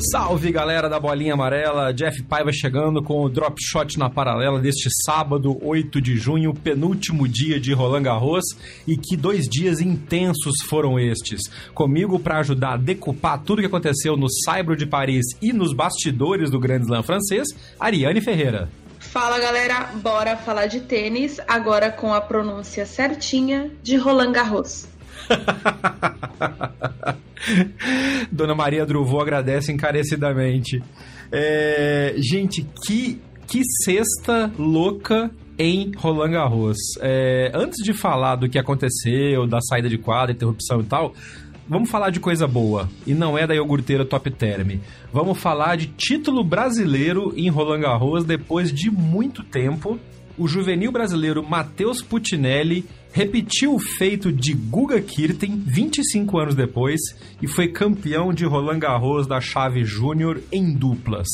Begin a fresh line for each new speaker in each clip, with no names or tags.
Salve galera da Bolinha Amarela, Jeff Paiva chegando com o Drop Shot na paralela deste sábado, 8 de junho, penúltimo dia de Roland Garros e que dois dias intensos foram estes. Comigo para ajudar a decupar tudo que aconteceu no Saibro de Paris e nos bastidores do Grand Slam francês, Ariane Ferreira.
Fala galera, bora falar de tênis, agora com a pronúncia certinha de Roland Garros.
Dona Maria Druvô agradece encarecidamente. É, gente, que, que cesta louca em Roland Garros. É, antes de falar do que aconteceu, da saída de quadra, interrupção e tal, vamos falar de coisa boa. E não é da iogurteira Top Term. Vamos falar de título brasileiro em Roland Garros depois de muito tempo. O juvenil brasileiro Matheus Putinelli repetiu o feito de Guga Kirten 25 anos depois e foi campeão de Roland Garros da chave júnior em duplas.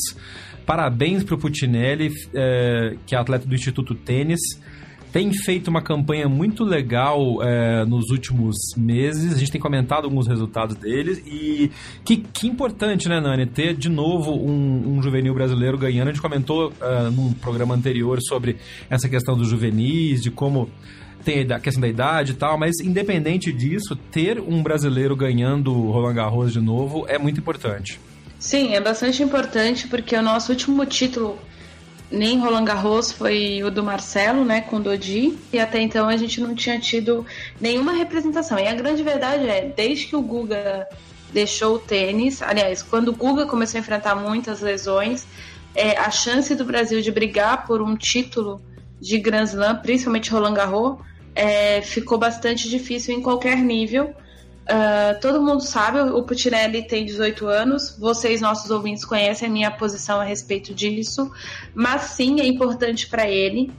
Parabéns para o Putinelli, é, que é atleta do Instituto Tênis. Tem feito uma campanha muito legal é, nos últimos meses. A gente tem comentado alguns resultados deles. E que, que importante, né, Nani? Ter de novo um, um juvenil brasileiro ganhando. A gente comentou uh, num programa anterior sobre essa questão dos juvenis, de como tem a questão da idade e tal, mas independente disso, ter um brasileiro ganhando Roland Garros de novo é muito importante.
Sim, é bastante importante porque o nosso último título nem Roland Garros foi o do Marcelo, né, com o Dodi, e até então a gente não tinha tido nenhuma representação. E a grande verdade é, desde que o Guga deixou o tênis, aliás, quando o Guga começou a enfrentar muitas lesões, é, a chance do Brasil de brigar por um título de Grand Slam, principalmente Roland Garros, é, ficou bastante difícil em qualquer nível. Uh, todo mundo sabe, o Putinelli tem 18 anos, vocês, nossos ouvintes, conhecem a minha posição a respeito disso, mas sim é importante para ele.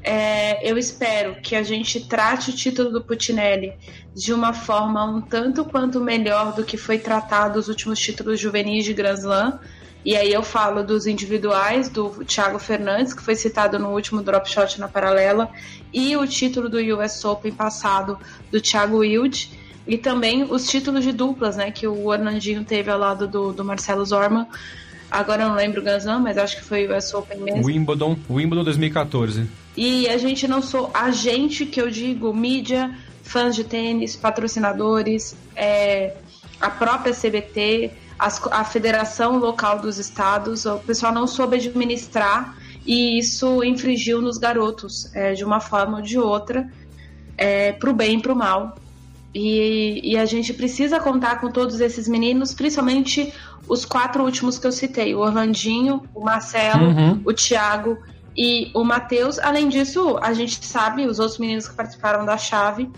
É, eu espero que a gente trate o título do Putinelli de uma forma um tanto quanto melhor do que foi tratado os últimos títulos juvenis de Grand Slam. E aí eu falo dos individuais, do Thiago Fernandes, que foi citado no último drop shot na paralela, e o título do US Open passado do Thiago Wild, e também os títulos de duplas, né, que o Orlandinho teve ao lado do, do Marcelo Zorman. Agora eu não lembro o Ganzão, mas acho que foi o US Open mesmo.
Wimbledon, Wimbledon 2014.
E a gente não sou a gente que eu digo, mídia, fãs de tênis, patrocinadores, é, a própria CBT, as, a federação local dos estados, o pessoal não soube administrar e isso infringiu nos garotos é, de uma forma ou de outra, é, para o bem e para o mal. E, e, a gente precisa contar com todos esses meninos, principalmente os quatro últimos que eu citei: o Orlandinho, o Marcelo, uhum. o Thiago e o Matheus. Além disso, a gente sabe, os outros meninos que participaram da chave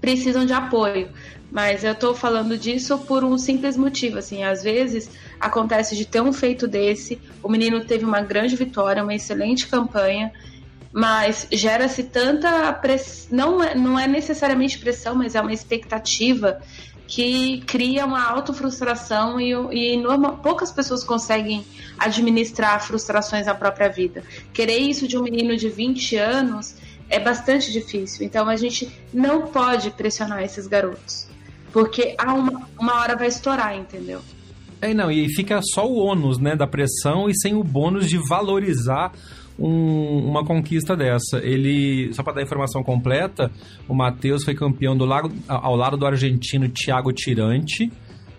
precisam de apoio. Mas eu tô falando disso por um simples motivo, assim, às vezes acontece de ter um feito desse, o menino teve uma grande vitória, uma excelente campanha, mas gera-se tanta pressão, não é, não é necessariamente pressão, mas é uma expectativa que cria uma autofrustração e, e normal, poucas pessoas conseguem administrar frustrações na própria vida. Querer isso de um menino de 20 anos é bastante difícil, então a gente não pode pressionar esses garotos. Porque há uma, uma hora vai estourar, entendeu?
É, não, e fica só o ônus, né, da pressão e sem o bônus de valorizar um, uma conquista dessa. Ele, só para dar a informação completa, o Matheus foi campeão do lado, ao lado do argentino Thiago Tirante.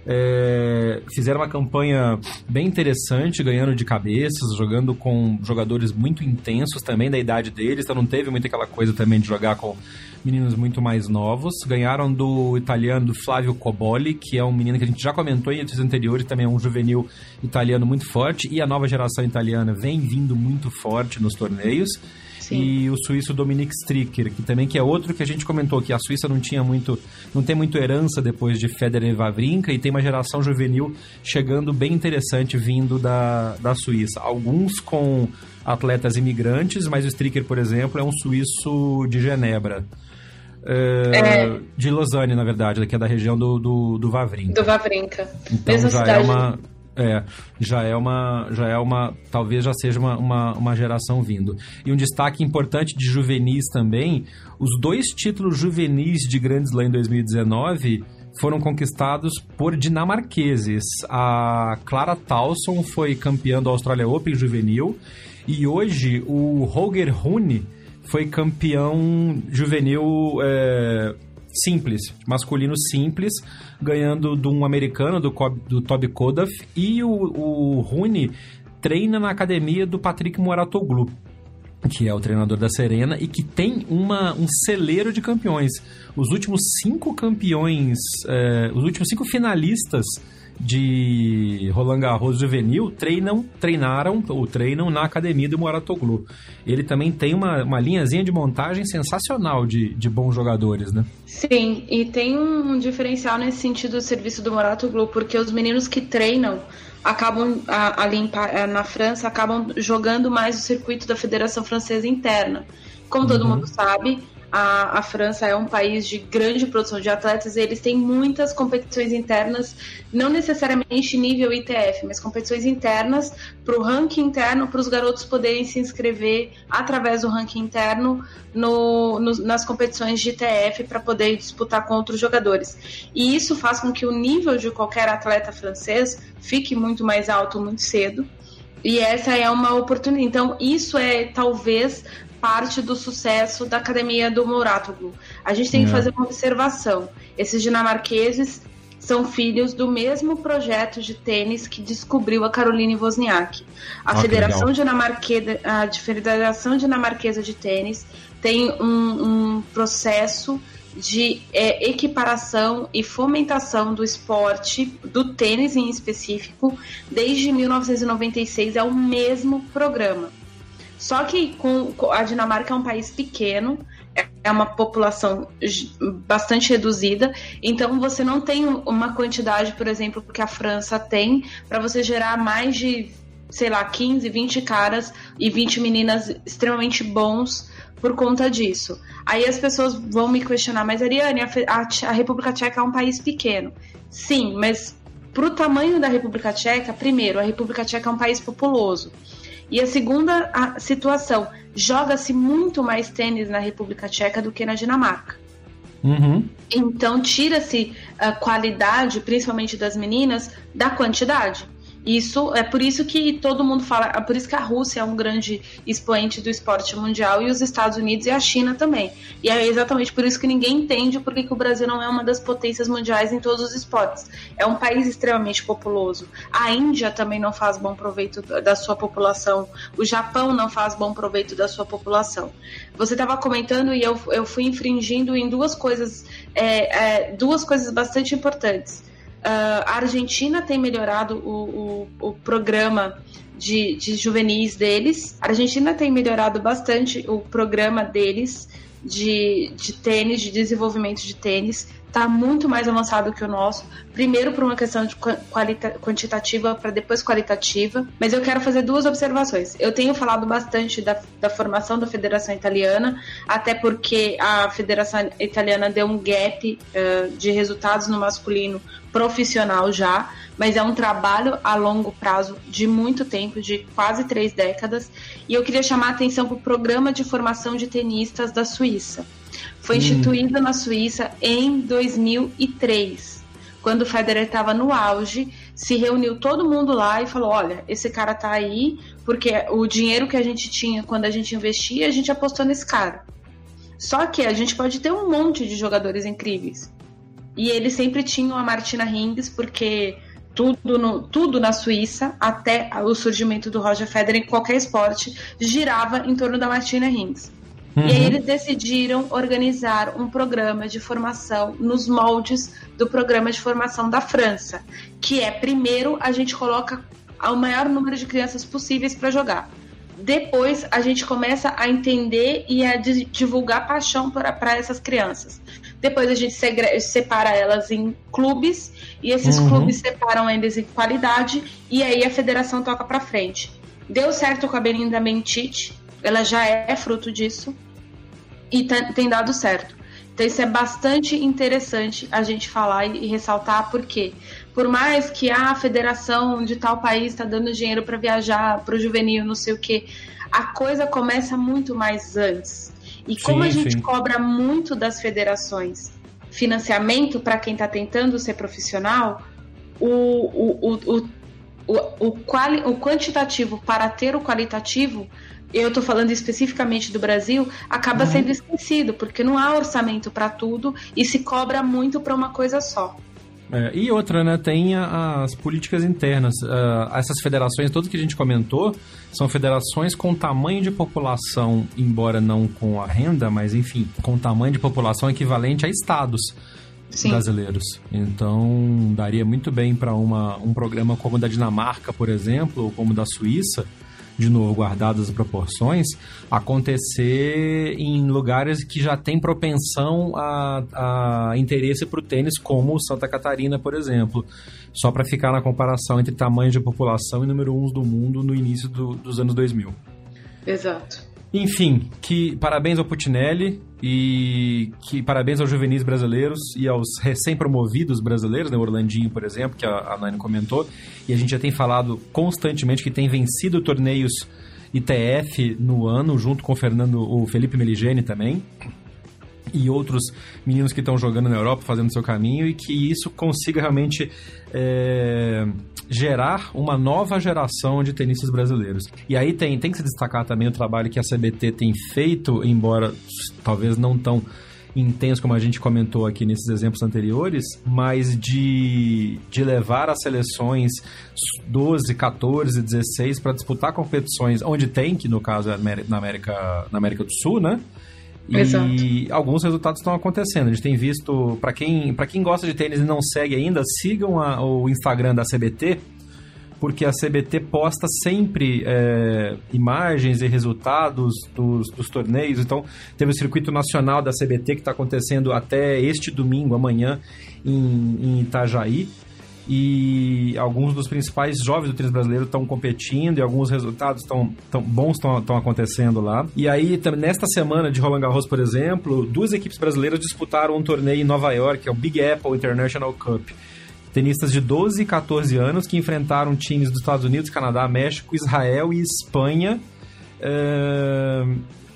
É, fizeram uma campanha bem interessante, ganhando de cabeças, jogando com jogadores muito intensos também da idade deles, então não teve muito aquela coisa também de jogar com meninos muito mais novos. Ganharam do italiano do Flávio Coboli, que é um menino que a gente já comentou em edições anteriores, também é um juvenil italiano muito forte, e a nova geração italiana vem vindo muito forte nos torneios. Sim. e o suíço Dominic Stricker, que também que é outro que a gente comentou que a Suíça não tinha muito, não tem muito herança depois de Federer e Wawrinka e tem uma geração juvenil chegando bem interessante vindo da, da Suíça. Alguns com atletas imigrantes, mas o Stricker, por exemplo, é um suíço de Genebra. É, é. De Lausanne, na verdade, que é da região do, do, do Vavrinca.
Do Vavrinca.
Então Mesma já é cidade. é uma é, já é uma, já é uma, talvez já seja uma, uma, uma, geração vindo. E um destaque importante de juvenis também, os dois títulos juvenis de Grand Slam em 2019 foram conquistados por dinamarqueses. A Clara Towson foi campeã do Australia Open juvenil e hoje o Holger Rune foi campeão juvenil é, simples, masculino simples, ganhando de um americano, do, do Toby Kodaf, e o, o Rune treina na academia do Patrick Moratoglu, que é o treinador da Serena e que tem uma, um celeiro de campeões. Os últimos cinco campeões, é, os últimos cinco finalistas de Roland Garros juvenil treinam, treinaram ou treinam na academia do Moratoglu. Ele também tem uma, uma linhazinha de montagem sensacional de, de bons jogadores, né?
Sim, e tem um diferencial nesse sentido do serviço do Moratoglu, porque os meninos que treinam acabam ali na França acabam jogando mais o circuito da Federação Francesa interna. Como todo uhum. mundo sabe, a, a, França é um país de grande produção de atletas e eles têm muitas competições internas, não necessariamente nível ITF, mas competições internas para o ranking interno, para os garotos poderem se inscrever através do ranking interno no, no, nas competições de ITF para poder disputar com outros jogadores. E isso faz com que o nível de qualquer atleta francês fique muito mais alto muito cedo. E essa é uma oportunidade. Então, isso é talvez parte do sucesso da academia do Mouratoglou. A gente tem que é. fazer uma observação. Esses dinamarqueses são filhos do mesmo projeto de tênis que descobriu a Caroline Wozniak. A Federação, Dinamarquesa, a Federação Dinamarquesa de Tênis tem um, um processo de é, equiparação e fomentação do esporte, do tênis em específico, desde 1996 é o mesmo programa. Só que com, a Dinamarca é um país pequeno, é uma população bastante reduzida, então você não tem uma quantidade, por exemplo, que a França tem para você gerar mais de, sei lá, 15, 20 caras e 20 meninas extremamente bons por conta disso. Aí as pessoas vão me questionar, mas Ariane, a, a, a República Tcheca é um país pequeno. Sim, mas para o tamanho da República Tcheca, primeiro, a República Tcheca é um país populoso. E a segunda a situação, joga-se muito mais tênis na República Tcheca do que na Dinamarca.
Uhum.
Então tira-se a qualidade, principalmente das meninas, da quantidade. Isso é por isso que todo mundo fala, é por isso que a Rússia é um grande expoente do esporte mundial e os Estados Unidos e a China também. E é exatamente por isso que ninguém entende por que o Brasil não é uma das potências mundiais em todos os esportes. É um país extremamente populoso. A Índia também não faz bom proveito da sua população. O Japão não faz bom proveito da sua população. Você estava comentando e eu, eu fui infringindo em duas coisas, é, é, duas coisas bastante importantes. Uh, a Argentina tem melhorado o, o, o programa de, de, juvenis deles. A Argentina tem melhorado bastante o programa deles de, de tênis, de desenvolvimento de tênis está muito mais avançado que o nosso. Primeiro por uma questão de quantitativa para depois qualitativa. Mas eu quero fazer duas observações. Eu tenho falado bastante da, da formação da Federação Italiana, até porque a Federação Italiana deu um gap uh, de resultados no masculino profissional já, mas é um trabalho a longo prazo de muito tempo, de quase três décadas. E eu queria chamar a atenção para o programa de formação de tenistas da Suíça. Foi hum. instituída na Suíça em 2003, quando o Federer estava no auge, se reuniu todo mundo lá e falou: olha, esse cara tá aí porque o dinheiro que a gente tinha quando a gente investia, a gente apostou nesse cara. Só que a gente pode ter um monte de jogadores incríveis. E eles sempre tinham a Martina Hingis, porque tudo, no, tudo na Suíça, até o surgimento do Roger Federer em qualquer esporte, girava em torno da Martina Hingis. Uhum. E aí uhum. eles decidiram organizar um programa de formação nos moldes do programa de formação da França, que é primeiro a gente coloca o maior número de crianças possíveis para jogar. Depois a gente começa a entender e a divulgar paixão para essas crianças. Depois a gente separa elas em clubes e esses uhum. clubes separam eles em qualidade e aí a federação toca para frente. Deu certo com a Belinda Mentite, ela já é fruto disso e tem dado certo. Então isso é bastante interessante a gente falar e, ressaltar porque por mais que a federação de tal país está dando dinheiro para viajar para o juvenil, não sei o que, a coisa começa muito mais antes. E como sim, a gente sim. cobra muito das federações financiamento para quem está tentando ser profissional, o, o, o, o, o, quali, o quantitativo para ter o qualitativo eu estou falando especificamente do Brasil, acaba uhum. sendo esquecido, porque não há orçamento para tudo e se cobra muito para uma coisa só.
É, e outra, né, tem as políticas internas. Uh, essas federações, todas que a gente comentou, são federações com tamanho de população, embora não com a renda, mas enfim, com tamanho de população equivalente a estados. Sim. brasileiros. Então, daria muito bem para um programa como o da Dinamarca, por exemplo, ou como o da Suíça, de novo, guardadas as proporções, acontecer em lugares que já tem propensão a, a interesse para o tênis, como Santa Catarina, por exemplo. Só para ficar na comparação entre tamanho de população e número uns do mundo no início do, dos anos 2000.
Exato.
Enfim, que parabéns ao Putinelli e que parabéns aos juvenis brasileiros e aos recém-promovidos brasileiros, né, o Orlandinho, por exemplo, que a, a comentou. E a gente já tem falado constantemente que tem vencido torneios ITF no ano, junto com o Fernando, o Felipe Meligeni também e outros meninos que estão jogando na Europa, fazendo seu caminho, e que isso consiga realmente é, gerar uma nova geração de tenistas brasileiros. E aí tem, tem que se destacar também o trabalho que a CBT tem feito, embora talvez não tão intenso como a gente comentou aqui nesses exemplos anteriores, mas de, de levar as seleções 12, 14, 16 para disputar competições onde tem, que no caso é na América, na América do Sul, né? E Exato. alguns resultados estão acontecendo. A gente tem visto, para quem, quem gosta de tênis e não segue ainda, sigam a, o Instagram da CBT, porque a CBT posta sempre é, imagens e resultados dos, dos, torneios. Então, teve o circuito nacional da CBT que está acontecendo até este domingo, amanhã, em, em Itajaí e alguns dos principais jovens do tênis brasileiro estão competindo e alguns resultados tão, tão bons estão acontecendo lá. E aí, nesta semana de Roland Garros, por exemplo, duas equipes brasileiras disputaram um torneio em Nova York, que é o Big Apple International Cup. Tenistas de 12 e 14 anos que enfrentaram times dos Estados Unidos, Canadá, México, Israel e Espanha.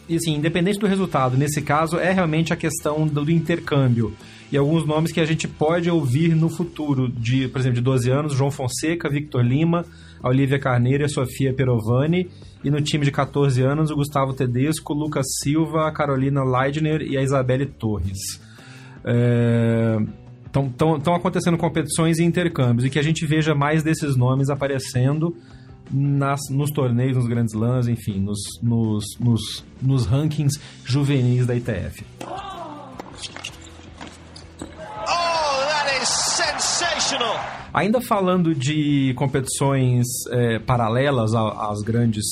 E assim, independente do resultado, nesse caso é realmente a questão do intercâmbio e alguns nomes que a gente pode ouvir no futuro, de, por exemplo, de 12 anos, João Fonseca, Victor Lima, a Olivia Carneiro e a Sofia Perovani, e no time de 14 anos, o Gustavo Tedesco, Lucas Silva, a Carolina Leidner e a Isabelle Torres. Estão é, acontecendo competições e intercâmbios, e que a gente veja mais desses nomes aparecendo nas, nos torneios, nos grandes lãs, enfim, nos, nos, nos, nos rankings juvenis da ITF. Ainda falando de competições é, paralelas às grandes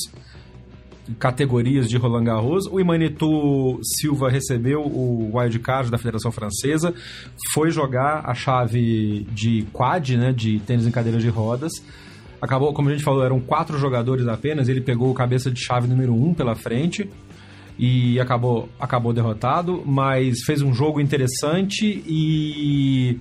categorias de Roland Garros, o Imanitou Silva recebeu o wildcard da Federação Francesa, foi jogar a chave de quad, né, de tênis em cadeira de rodas. Acabou, como a gente falou, eram quatro jogadores apenas, ele pegou o cabeça de chave número um pela frente e acabou, acabou derrotado, mas fez um jogo interessante e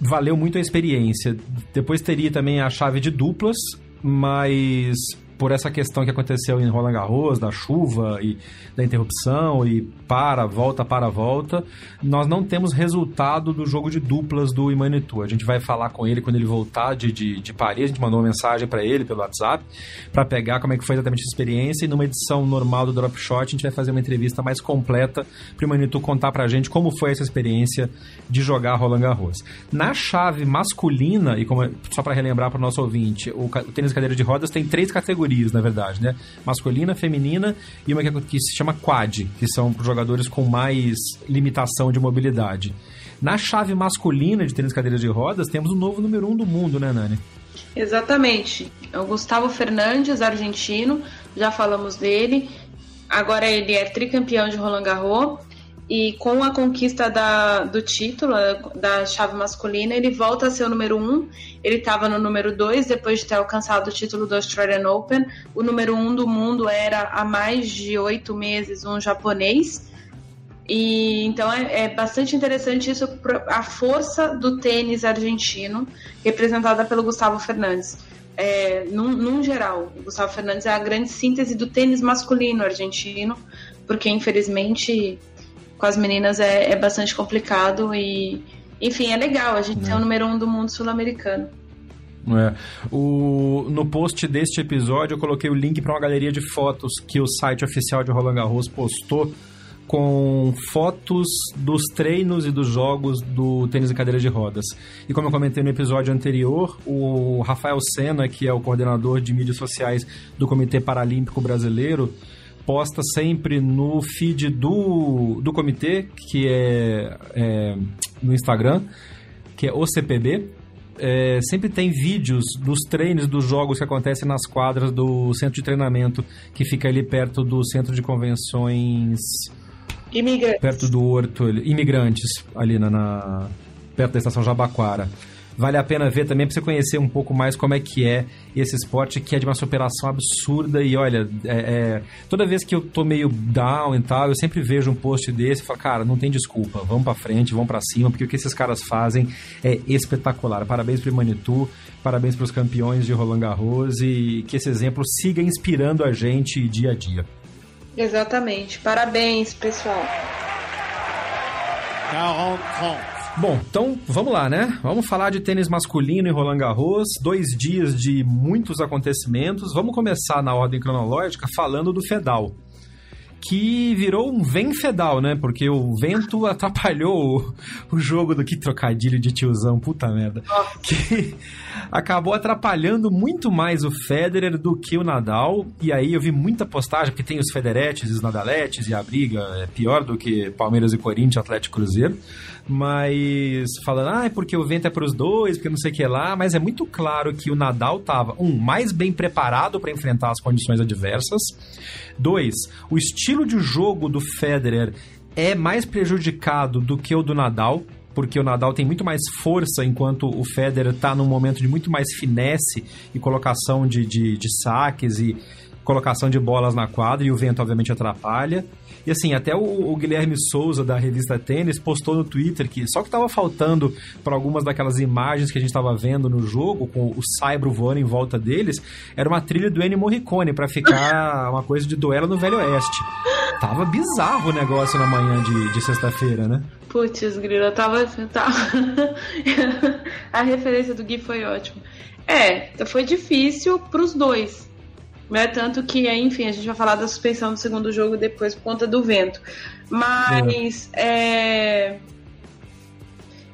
valeu muito a experiência. Depois teria também a chave de duplas, mas por essa questão que aconteceu em Roland Garros, da chuva e da interrupção e para, volta, para, volta, nós não temos resultado do jogo de duplas do Imanitu. A gente vai falar com ele quando ele voltar de, de, de Paris, a gente mandou uma mensagem para ele pelo WhatsApp para pegar como é que foi exatamente essa experiência e numa edição normal do Drop Shot a gente vai fazer uma entrevista mais completa para o Imanitu contar para a gente como foi essa experiência de jogar Roland Garros. Na chave masculina, e como, só para relembrar para o nosso ouvinte, o, o tênis cadeira de rodas tem três categorias, na verdade, né? Masculina, feminina e uma que, que se chama quad, que são jogadores com mais limitação de mobilidade. Na chave masculina de tênis cadeira de rodas, temos o novo número um do mundo, né, Nani?
Exatamente. É o Gustavo Fernandes, argentino, já falamos dele. Agora ele é tricampeão de Roland Garros e com a conquista da, do título, da chave masculina, ele volta a ser o número um. Ele estava no número dois depois de ter alcançado o título do Australian Open. O número um do mundo era há mais de oito meses um japonês. E então é, é, bastante interessante isso, a força do tênis argentino, representada pelo Gustavo Fernandes. É, num, num geral, o Gustavo Fernandes é a grande síntese do tênis masculino argentino, porque infelizmente com as meninas é, é bastante complicado e, enfim, é legal a gente é. o número um do mundo sul-americano.
É. O, no post deste episódio eu coloquei o link para uma galeria de fotos que o site oficial de Roland Garros postou com fotos dos treinos e dos jogos do tênis em cadeira de rodas. E como eu comentei no episódio anterior, o Rafael Senna, que é o coordenador de mídias sociais do Comitê Paralímpico Brasileiro, posta sempre no feed do, do comitê, que é, é no Instagram, que é o CPB. É, sempre tem vídeos dos treinos dos jogos que acontecem nas quadras do centro de treinamento, que fica ali perto do centro de convenções.
Imigrantes.
Perto do Horto, imigrantes, ali na, na perto da estação Jabaquara. Vale a pena ver também para você conhecer um pouco mais como é que é esse esporte que é de uma superação absurda. E olha, é, é, toda vez que eu tô meio down e tal, eu sempre vejo um post desse e falo, cara, não tem desculpa, vamos para frente, vamos para cima, porque o que esses caras fazem é espetacular. Parabéns pro Manitou, parabéns para os campeões de Roland Garros e que esse exemplo siga inspirando a gente dia a dia.
Exatamente. Parabéns, pessoal.
40 Bom, então vamos lá, né? Vamos falar de tênis masculino em Roland Garros, dois dias de muitos acontecimentos. Vamos começar na ordem cronológica falando do Fedal que virou um vem fedal, né? Porque o vento atrapalhou o, o jogo do que trocadilho de tiozão, puta merda. Que acabou atrapalhando muito mais o Federer do que o Nadal. E aí eu vi muita postagem, porque tem os Federetes e os Nadaletes, e a briga é pior do que Palmeiras e Corinthians, Atlético Cruzeiro. Mas falando, ah, é porque o vento é para os dois, porque não sei o que lá. Mas é muito claro que o Nadal tava, um, mais bem preparado para enfrentar as condições adversas. Dois, o estilo de jogo do Federer é mais prejudicado do que o do Nadal, porque o Nadal tem muito mais força, enquanto o Federer está num momento de muito mais finesse e colocação de, de, de saques e colocação de bolas na quadra, e o vento obviamente atrapalha. E assim, até o, o, Guilherme Souza da revista Tênis postou no Twitter que só que tava faltando para algumas daquelas imagens que a gente tava vendo no jogo, com o Saibro voando em volta deles, era uma trilha do Ennio Morricone para ficar uma coisa de duelo no Velho Oeste. Tava bizarro o negócio na manhã de, de sexta-feira, né?
Putz, grila, tava, tava... a referência do Gui foi ótima. É, foi difícil pros dois né? Tanto que, enfim, a gente vai falar da suspensão do segundo jogo depois por conta do vento. Mas. É.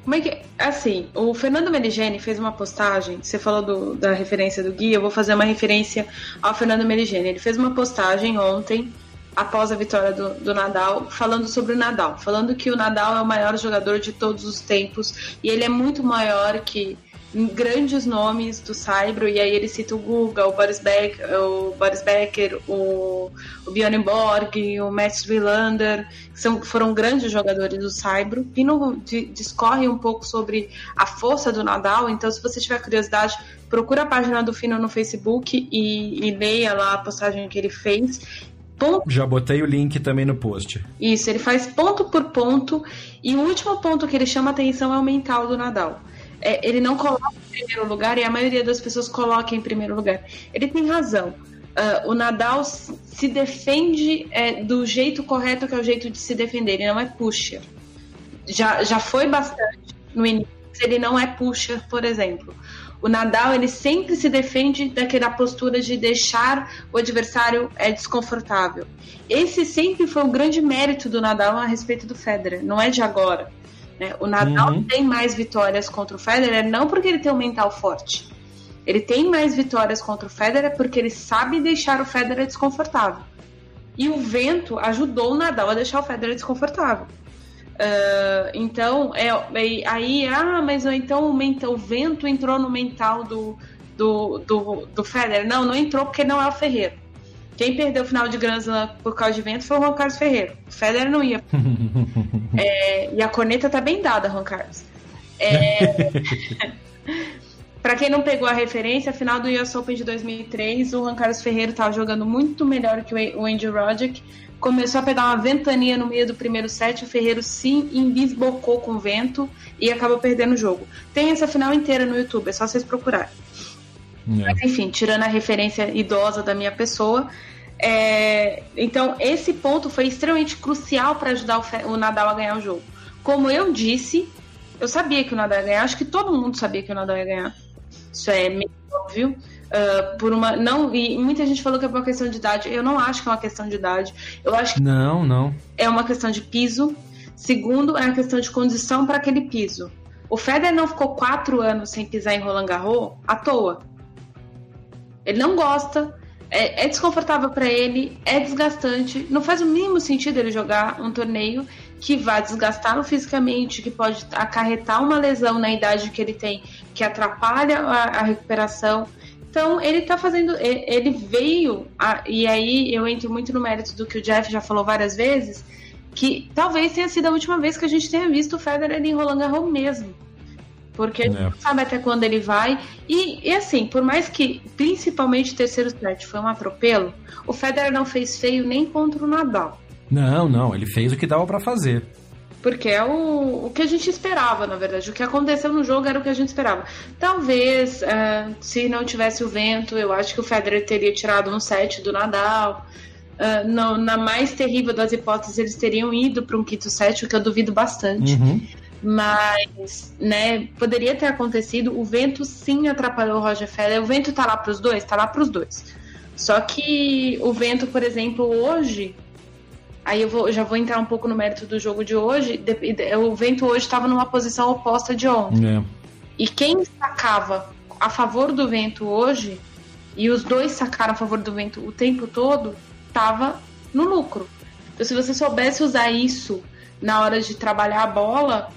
Como é que. Assim, o Fernando Meligeni fez uma postagem. Você falou do, da referência do Gui, eu vou fazer uma referência ao Fernando Meligeni. Ele fez uma postagem ontem, após a vitória do, do Nadal, falando sobre o Nadal. Falando que o Nadal é o maior jogador de todos os tempos e ele é muito maior que grandes nomes do Saibro, e aí ele cita o Guga, o Boris, Beck, o Boris Becker, o, o Bjorn Borg, o Mats Wilander, que são, foram grandes jogadores do Saibro, e no, de, discorre um pouco sobre a força do Nadal, então se você tiver curiosidade, procura a página do Fino no Facebook e, e leia lá a postagem que ele fez,
Ponto. Já botei o link também no post.
Isso, ele faz ponto por ponto. E o último ponto que ele chama atenção é o mental do Nadal é, ele não coloca em primeiro lugar e a maioria das pessoas coloca em primeiro lugar. Ele tem razão. Uh, o Nadal se defende é, do jeito correto, que é o jeito de se defender. Ele não é pusher. Já, já foi bastante no início. Ele não é pusher, por exemplo. O Nadal ele sempre se defende daquela postura de deixar o adversário é, desconfortável. Esse sempre foi o grande mérito do Nadal a respeito do Federer. Não é de agora. Né? O Nadal uhum. tem mais vitórias contra o Federer não porque ele tem um mental forte ele tem mais vitórias contra o Federer porque ele sabe deixar o Federer desconfortável. E o vento ajudou o Nadal a deixar o Federer desconfortável. Uh, então, é, é, aí, ah, mas então o, mental, o vento entrou no mental do, do, do, do Federer. Não, não entrou porque não é o Ferreiro. Quem perdeu o final de Grand Slam por causa de vento foi o Juan Carlos Ferreiro. O Federer não ia. é, e a corneta tá bem dada, Juan Carlos. É... Para quem não pegou a referência, a final do US Open de 2003, o Juan Carlos Ferreira estava jogando muito melhor que o Andy Roddick. Começou a pegar uma ventania no meio do primeiro set, o Ferreiro se embisbocou com o vento e acabou perdendo o jogo. Tem essa final inteira no YouTube, é só vocês procurarem. É. Mas enfim, tirando a referência idosa da minha pessoa, é... então esse ponto foi extremamente crucial para ajudar o, Fe... o Nadal a ganhar o jogo. Como eu disse, eu sabia que o Nadal ia ganhar, acho que todo mundo sabia que o Nadal ia ganhar. Isso é meio óbvio. Uh, por uma não e muita gente falou que é uma questão de idade eu não acho que é uma questão de idade eu acho que
não não
é uma questão de piso segundo é uma questão de condição para aquele piso o Federer não ficou quatro anos sem pisar em Roland Garros à toa ele não gosta é, é desconfortável para ele é desgastante não faz o mínimo sentido ele jogar um torneio que vai desgastá-lo fisicamente, que pode acarretar uma lesão na idade que ele tem, que atrapalha a, a recuperação. Então, ele está fazendo. Ele veio, a, e aí eu entro muito no mérito do que o Jeff já falou várias vezes, que talvez tenha sido a última vez que a gente tenha visto o Federer em Roland Garros mesmo. Porque a gente é. não sabe até quando ele vai. E, e, assim, por mais que, principalmente o terceiro set foi um atropelo, o Federer não fez feio nem contra o Nadal.
Não, não, ele fez o que dava para fazer.
Porque é o, o que a gente esperava, na verdade. O que aconteceu no jogo era o que a gente esperava. Talvez, uh, se não tivesse o vento, eu acho que o Federer teria tirado um set do Nadal. Uh, no, na mais terrível das hipóteses, eles teriam ido para um quinto set, o que eu duvido bastante. Uhum. Mas, né, poderia ter acontecido. O vento sim atrapalhou o Roger Federer. O vento tá lá para os dois? Tá lá para os dois. Só que o vento, por exemplo, hoje, Aí eu vou, já vou entrar um pouco no mérito do jogo de hoje. O vento hoje estava numa posição oposta de ontem. É. E quem sacava a favor do vento hoje, e os dois sacaram a favor do vento o tempo todo, estava no lucro. Então, se você soubesse usar isso na hora de trabalhar a bola,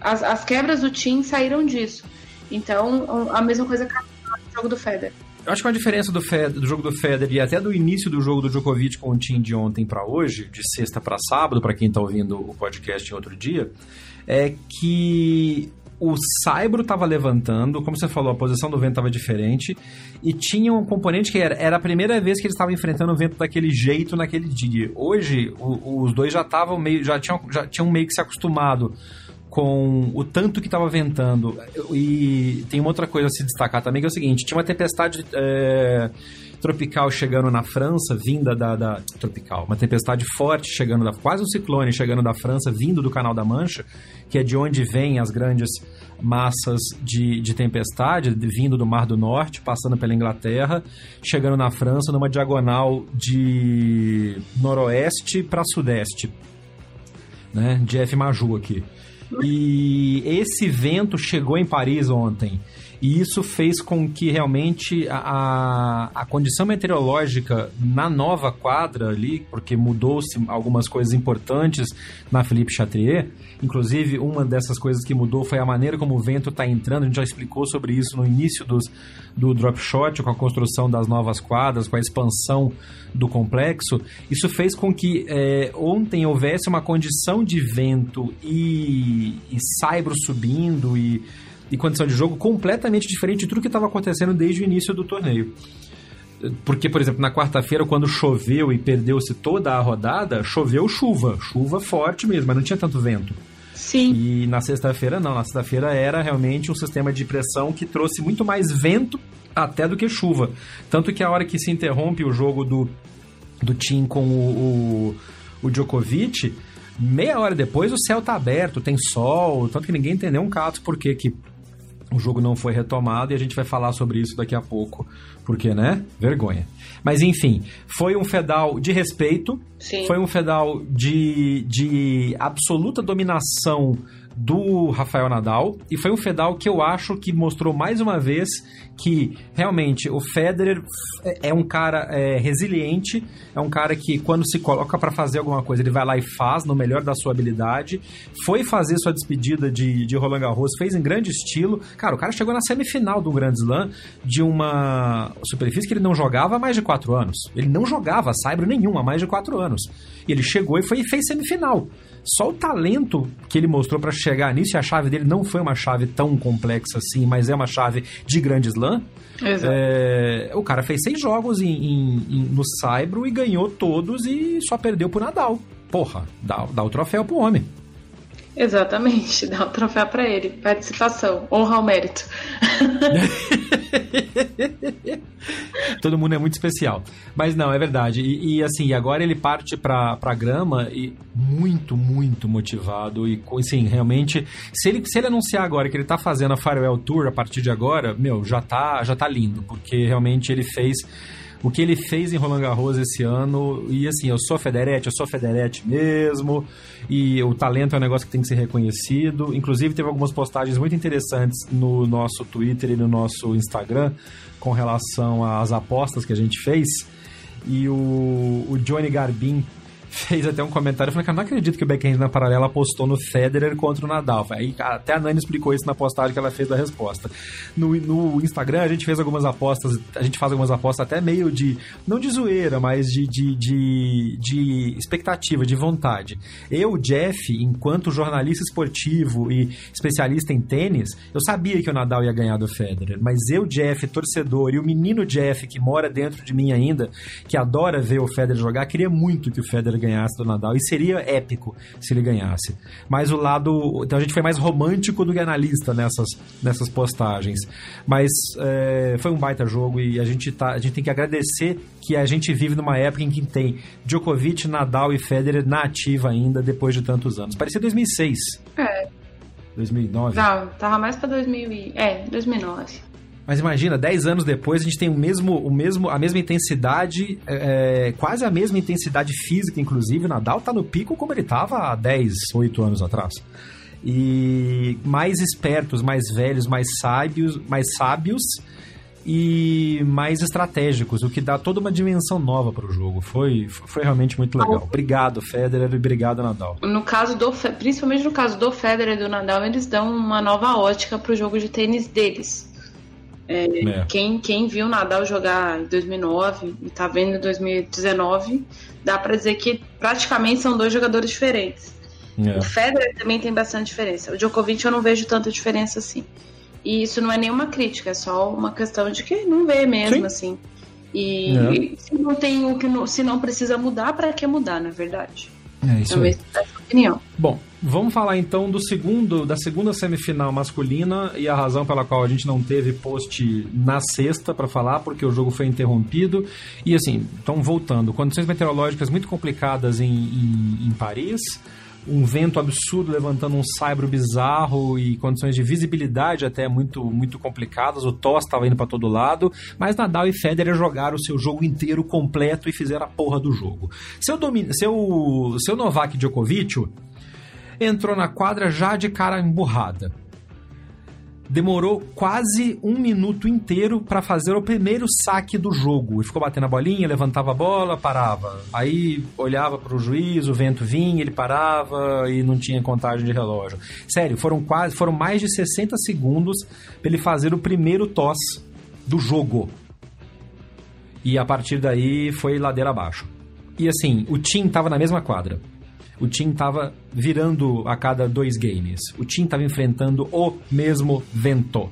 as, as quebras do time saíram disso. Então, a mesma coisa que o jogo do Federer.
Eu acho que uma diferença do, Fed, do jogo do Federer e até do início do jogo do Djokovic com o time de ontem para hoje, de sexta para sábado, para quem está ouvindo o podcast em outro dia, é que o Saibro estava levantando, como você falou, a posição do vento estava diferente, e tinha um componente que era, era a primeira vez que eles estavam enfrentando o vento daquele jeito naquele dia. Hoje, o, os dois já estavam meio, já tinham, já tinham meio que se acostumado com o tanto que estava ventando. E tem uma outra coisa a se destacar também, que é o seguinte: tinha uma tempestade é, tropical chegando na França, vinda da, da, Tropical, uma tempestade forte chegando, da, quase um ciclone chegando da França, vindo do Canal da Mancha, que é de onde vêm as grandes massas de, de tempestade, vindo do Mar do Norte, passando pela Inglaterra, chegando na França numa diagonal de noroeste para sudeste. Né? Jeff Maju aqui. E esse vento chegou em Paris ontem. E isso fez com que realmente a, a condição meteorológica na nova quadra ali, porque mudou-se algumas coisas importantes na Philippe Chatrier, inclusive uma dessas coisas que mudou foi a maneira como o vento está entrando, a gente já explicou sobre isso no início dos, do drop shot, com a construção das novas quadras, com a expansão do complexo, isso fez com que é, ontem houvesse uma condição de vento e, e saibro subindo e e condição de jogo completamente diferente de tudo que estava acontecendo desde o início do torneio. Porque, por exemplo, na quarta-feira, quando choveu e perdeu-se toda a rodada, choveu chuva, chuva forte mesmo, mas não tinha tanto vento.
Sim.
E na sexta-feira, não. Na sexta-feira era realmente um sistema de pressão que trouxe muito mais vento até do que chuva. Tanto que a hora que se interrompe o jogo do, do Tim com o, o, o Djokovic, meia hora depois o céu tá aberto, tem sol, tanto que ninguém entendeu um cato por que que o jogo não foi retomado e a gente vai falar sobre isso daqui a pouco, porque, né? Vergonha. Mas enfim, foi um fedal de respeito,
Sim.
foi um fedal de, de absoluta dominação do Rafael Nadal e foi um Fedal que eu acho que mostrou mais uma vez que realmente o Federer é um cara é, resiliente, é um cara que quando se coloca para fazer alguma coisa ele vai lá e faz no melhor da sua habilidade. Foi fazer sua despedida de, de Roland Garros, fez em grande estilo. Cara, o cara chegou na semifinal do Grand Slam de uma superfície que ele não jogava há mais de quatro anos. Ele não jogava saibro nenhum há mais de quatro anos. E ele chegou e foi fez semifinal. Só o talento que ele mostrou para chegar nisso, e a chave dele não foi uma chave tão complexa assim, mas é uma chave de grande slam. É, o cara fez seis jogos em, em, em, no Saibro e ganhou todos e só perdeu pro Nadal. Porra, dá, dá o troféu pro homem.
Exatamente, dá o troféu para ele. Participação, honra ao mérito.
Todo mundo é muito especial. Mas não, é verdade. E, e assim, agora ele parte pra, pra grama e muito, muito motivado. E assim, realmente, se ele, se ele anunciar agora que ele tá fazendo a Farewell Tour a partir de agora, meu, já tá, já tá lindo. Porque realmente ele fez o que ele fez em Roland Garros esse ano. E assim, eu sou Federete, eu sou Federete mesmo. E o talento é um negócio que tem que ser reconhecido. Inclusive, teve algumas postagens muito interessantes no nosso Twitter e no nosso Instagram com relação às apostas que a gente fez. E o, o Johnny Garbin fez até um comentário falando eu não acredito que o Backhand na paralela apostou no Federer contra o Nadal. Aí até a Nani explicou isso na postagem que ela fez da resposta. No, no Instagram a gente fez algumas apostas, a gente faz algumas apostas até meio de, não de zoeira, mas de, de, de, de expectativa, de vontade. Eu, Jeff, enquanto jornalista esportivo e especialista em tênis, eu sabia que o Nadal ia ganhar do Federer, mas eu, Jeff, torcedor, e o menino Jeff, que mora dentro de mim ainda, que adora ver o Federer jogar, queria muito que o Federer ganhasse do Nadal. E seria épico se ele ganhasse. Mas o lado. Então a gente foi mais romântico do que analista nessas, nessas postagens. Mas é, foi um baita jogo e a gente, tá, a gente tem que agradecer que a gente vive numa época em que tem Djokovic, Nadal e Federer na ativa ainda depois de tantos anos. Parecia 2006.
É.
2009.
Não, tava mais pra 2000 e... É, 2009.
Mas imagina, 10 anos depois a gente tem o mesmo, o mesmo, a mesma intensidade, é, quase a mesma intensidade física, inclusive. O Nadal tá no pico como ele tava há 10, 8 anos atrás. E mais espertos, mais velhos, mais sábios, mais sábios e mais estratégicos, o que dá toda uma dimensão nova para o jogo. Foi, foi realmente muito legal. Obrigado, Federer, e obrigado, Nadal.
No caso do, principalmente no caso do Federer e do Nadal, eles dão uma nova ótica para o jogo de tênis deles. É, é. Quem, quem viu Nadal jogar em 2009 e tá vendo em 2019, dá para dizer que praticamente são dois jogadores diferentes. É. O Federer também tem bastante diferença. O Djokovic eu não vejo tanta diferença assim. E isso não é nenhuma crítica, é só uma questão de que não vê mesmo, Sim. assim. E, é. e, se não tem o que não, se não precisa mudar, para que mudar, na verdade?
É isso Talvez aí. opinião. Bom, vamos falar então do segundo, da segunda semifinal masculina e a razão pela qual a gente não teve post na sexta para falar, porque o jogo foi interrompido. E assim, então voltando, condições meteorológicas muito complicadas em, em, em Paris um vento absurdo levantando um saibro bizarro e condições de visibilidade até muito muito complicadas. O Toss estava indo para todo lado, mas Nadal e Federer jogaram o seu jogo inteiro completo e fizeram a porra do jogo. Seu, domin... seu, seu Novak Djokovic entrou na quadra já de cara emburrada demorou quase um minuto inteiro para fazer o primeiro saque do jogo. Ele ficou batendo a bolinha, levantava a bola, parava. Aí olhava para o juiz, o vento vinha, ele parava e não tinha contagem de relógio. Sério, foram quase, foram mais de 60 segundos para ele fazer o primeiro toss do jogo. E a partir daí foi ladeira abaixo. E assim, o Tim estava na mesma quadra o Tim estava virando a cada dois games. O Tim estava enfrentando o mesmo vento,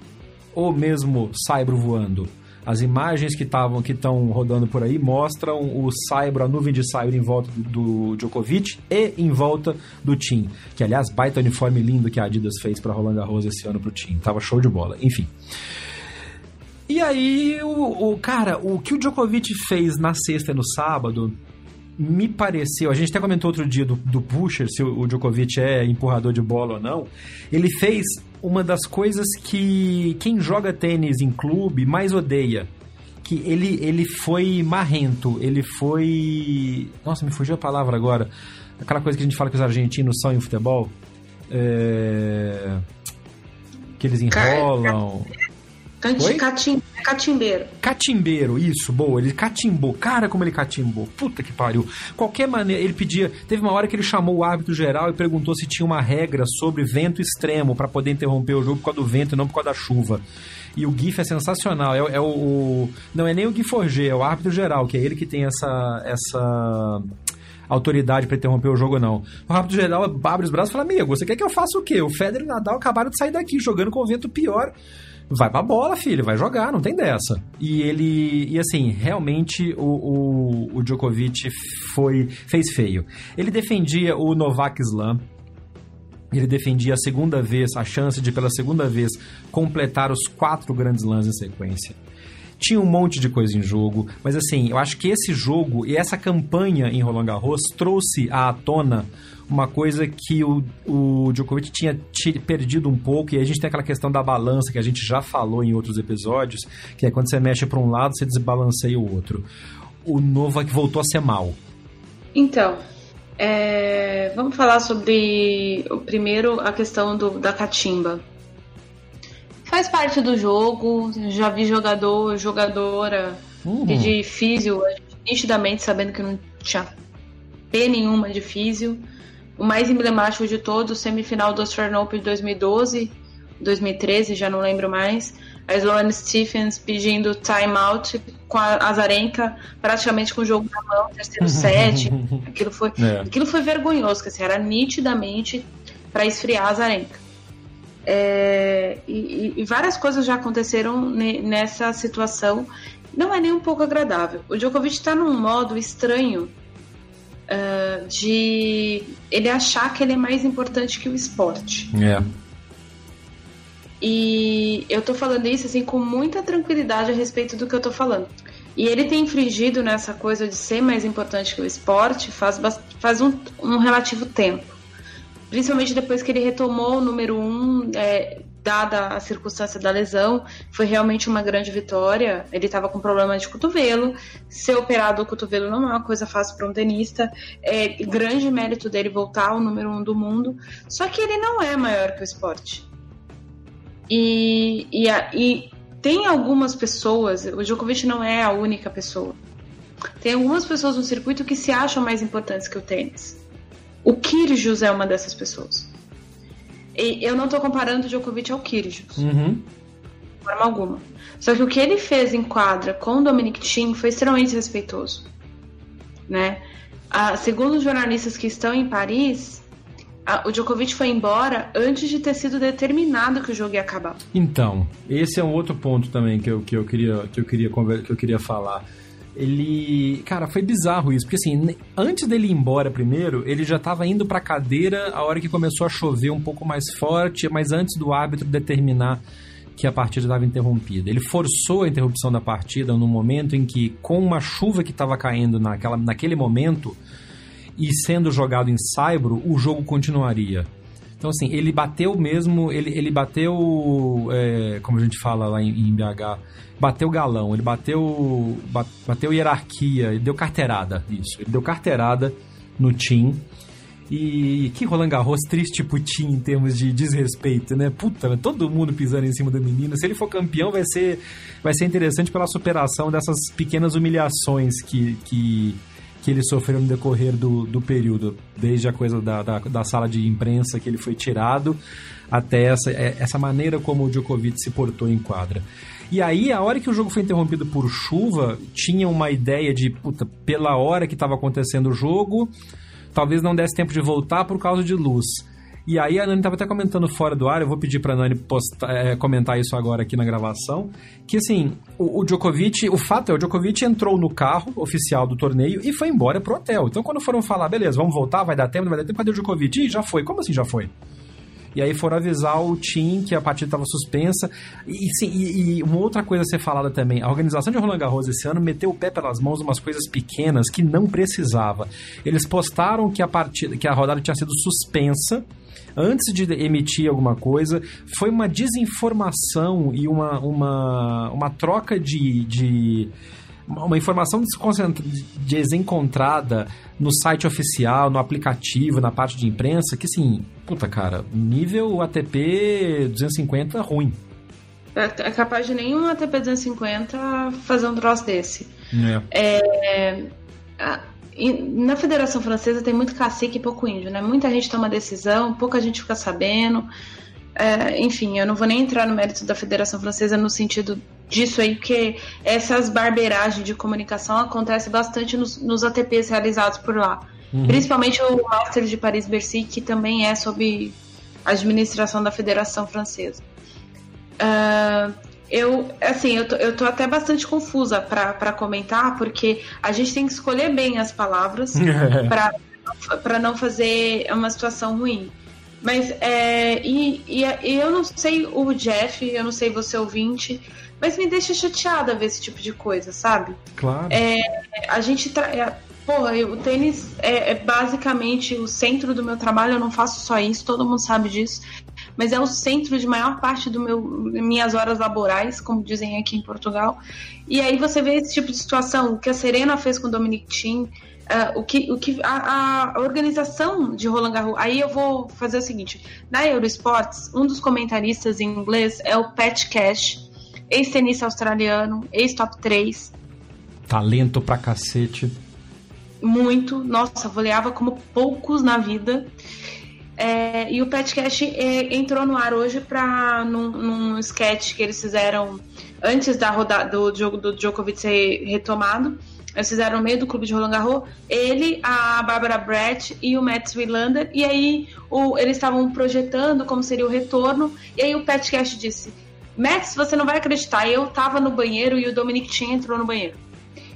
o mesmo saibro voando. As imagens que estavam que estão rodando por aí mostram o saibro, a nuvem de saibro em volta do, Djokovic e em volta do Tim. Que aliás, baita uniforme lindo que a Adidas fez para Roland Garros esse ano pro Tim. Tava show de bola. Enfim. E E aí, o, o cara, o que o Djokovic fez na sexta e no sábado me pareceu, a gente até comentou outro dia do, do pusher, se o, o Djokovic é empurrador de bola ou não. Ele fez uma das coisas que quem joga tênis em clube mais odeia. Que ele, ele foi marrento, ele foi. Nossa, me fugiu a palavra agora. Aquela coisa que a gente fala que os argentinos são em futebol. É... Que eles enrolam.
Catim, catimbeiro.
Catimbeiro, isso, boa. Ele catimbou. Cara, como ele catimbou. Puta que pariu. Qualquer maneira, ele pedia. Teve uma hora que ele chamou o árbitro geral e perguntou se tinha uma regra sobre vento extremo para poder interromper o jogo por causa do vento e não por causa da chuva. E o GIF é sensacional. É, é o, o, Não é nem o Gui Forger, é o árbitro geral, que é ele que tem essa. essa autoridade para interromper o jogo, não. O árbitro geral abre os braços e fala: Amigo, você quer que eu faça o quê? O Federer e o Nadal acabaram de sair daqui jogando com o vento pior vai pra bola, filho, vai jogar, não tem dessa. E ele, e assim, realmente o, o, o Djokovic foi, fez feio. Ele defendia o Novak Slam, ele defendia a segunda vez, a chance de pela segunda vez completar os quatro grandes lãs em sequência. Tinha um monte de coisa em jogo, mas assim, eu acho que esse jogo e essa campanha em Roland Garros trouxe à tona uma coisa que o, o Djokovic tinha perdido um pouco, e a gente tem aquela questão da balança que a gente já falou em outros episódios, que é quando você mexe para um lado, você desbalanceia o outro. O Novak voltou a ser mal.
Então, é, vamos falar sobre o primeiro a questão do, da catimba. Faz parte do jogo, já vi jogador, jogadora uhum. de físio, nitidamente sabendo que não tinha P nenhuma de físio. O mais emblemático de todos, semifinal do Australian Open de 2012, 2013, já não lembro mais. A Sloane Stephens pedindo timeout com a Azarenka, praticamente com o jogo na mão, terceiro set. aquilo, foi, é. aquilo foi vergonhoso, que assim, era nitidamente para esfriar a Azarenka. É, e, e, várias coisas já aconteceram nessa situação. Não é nem um pouco agradável. O Djokovic está num modo estranho uh, de ele achar que ele é mais importante que o esporte.
É.
E eu tô falando isso assim com muita tranquilidade a respeito do que eu tô falando. E ele tem infringido nessa coisa de ser mais importante que o esporte faz, faz um, um relativo tempo. Principalmente depois que ele retomou o número um, dada a circunstância da lesão, foi realmente uma grande vitória. Ele estava com problema de cotovelo. Ser operado o cotovelo não é uma coisa fácil para um tenista. É grande mérito dele voltar ao número um do mundo. Só que ele não é maior que o esporte. E, e, e tem algumas pessoas, o Djokovic não é a única pessoa. Tem algumas pessoas no circuito que se acham mais importantes que o tênis. O Kyrgios é uma dessas pessoas. E eu não estou comparando o Djokovic ao Kyrgios.
Uhum.
De forma alguma. Só que o que ele fez em quadra com o Dominic Thiem foi extremamente respeitoso. Né? Ah, segundo os jornalistas que estão em Paris, o Djokovic foi embora antes de ter sido determinado que o jogo ia acabar.
Então, esse é um outro ponto também que eu, que eu, queria, que eu, queria, que eu queria falar ele. Cara, foi bizarro isso, porque assim, antes dele ir embora primeiro, ele já estava indo pra cadeira a hora que começou a chover um pouco mais forte, mas antes do árbitro determinar que a partida estava interrompida. Ele forçou a interrupção da partida no momento em que, com uma chuva que estava caindo naquela, naquele momento e sendo jogado em Saibro, o jogo continuaria. Então, assim, ele bateu mesmo, ele, ele bateu, é, como a gente fala lá em, em BH, bateu galão, ele bateu, bateu hierarquia, ele deu carteirada, isso. Ele deu carteirada no Tim. E que Roland Garros triste Tim em termos de desrespeito, né? Puta, todo mundo pisando em cima do menino. Se ele for campeão, vai ser, vai ser interessante pela superação dessas pequenas humilhações que, que, que ele sofreu no decorrer do, do período. Desde a coisa da, da, da sala de imprensa que ele foi tirado, até essa, é, essa maneira como o Djokovic se portou em quadra. E aí, a hora que o jogo foi interrompido por chuva, tinha uma ideia de, puta, pela hora que estava acontecendo o jogo, talvez não desse tempo de voltar por causa de luz. E aí a Nani estava até comentando fora do ar, eu vou pedir para a Nani postar, é, comentar isso agora aqui na gravação, que assim, o, o, Djokovic, o fato é, o Djokovic entrou no carro oficial do torneio e foi embora pro hotel. Então quando foram falar, beleza, vamos voltar, vai dar tempo, não vai dar tempo, cadê o Djokovic? Ih, já foi. Como assim já foi? E aí foram avisar o Tim que a partida estava suspensa. E, sim, e, e, uma outra coisa a ser falada também: a organização de Roland Garros esse ano meteu o pé pelas mãos umas coisas pequenas que não precisava. Eles postaram que a partida, que a rodada tinha sido suspensa antes de emitir alguma coisa. Foi uma desinformação e uma, uma, uma troca de, de uma informação desencontrada no site oficial, no aplicativo, na parte de imprensa, que assim, puta cara, nível ATP 250 ruim.
É, é capaz de nenhum ATP 250 fazer um troço desse. É. é na Federação Francesa tem muito cacique e pouco índio, né? Muita gente toma decisão, pouca gente fica sabendo. É, enfim, eu não vou nem entrar no mérito da Federação Francesa no sentido disso aí, porque essas barbeiragens de comunicação acontecem bastante nos, nos ATPs realizados por lá. Uhum. Principalmente o Master de Paris-Bercy, que também é sob administração da Federação Francesa. Uh, eu, assim, eu tô, eu tô até bastante confusa para comentar, porque a gente tem que escolher bem as palavras para não fazer uma situação ruim. Mas, é, e, e, e, eu não sei o Jeff, eu não sei você ouvinte, mas me deixa chateada ver esse tipo de coisa, sabe?
Claro.
É, a gente. Tra... É, porra, o tênis é, é, basicamente o centro do meu trabalho, eu não faço só isso, todo mundo sabe disso. Mas é o centro de maior parte do meu minhas horas laborais, como dizem aqui em Portugal. E aí você vê esse tipo de situação, o que a Serena fez com o Dominic Thiem, Uh, o que, o que a, a, organização de Roland Garros. Aí eu vou fazer o seguinte: na Eurosports, um dos comentaristas em inglês é o Pat Cash, ex-tenista australiano, ex-top 3.
Talento pra cacete.
Muito, nossa, voleava como poucos na vida. É, e o Pat Cash é, entrou no ar hoje para num, num sketch que eles fizeram antes da rodada do jogo do Djokovic ser retomado. Eles fizeram no meio do clube de Roland Garros. Ele, a Barbara Brett e o Matt Wilander. E aí o, eles estavam projetando como seria o retorno. E aí o Pat Cash disse: Max, você não vai acreditar, eu tava no banheiro e o Dominic Thiem entrou no banheiro.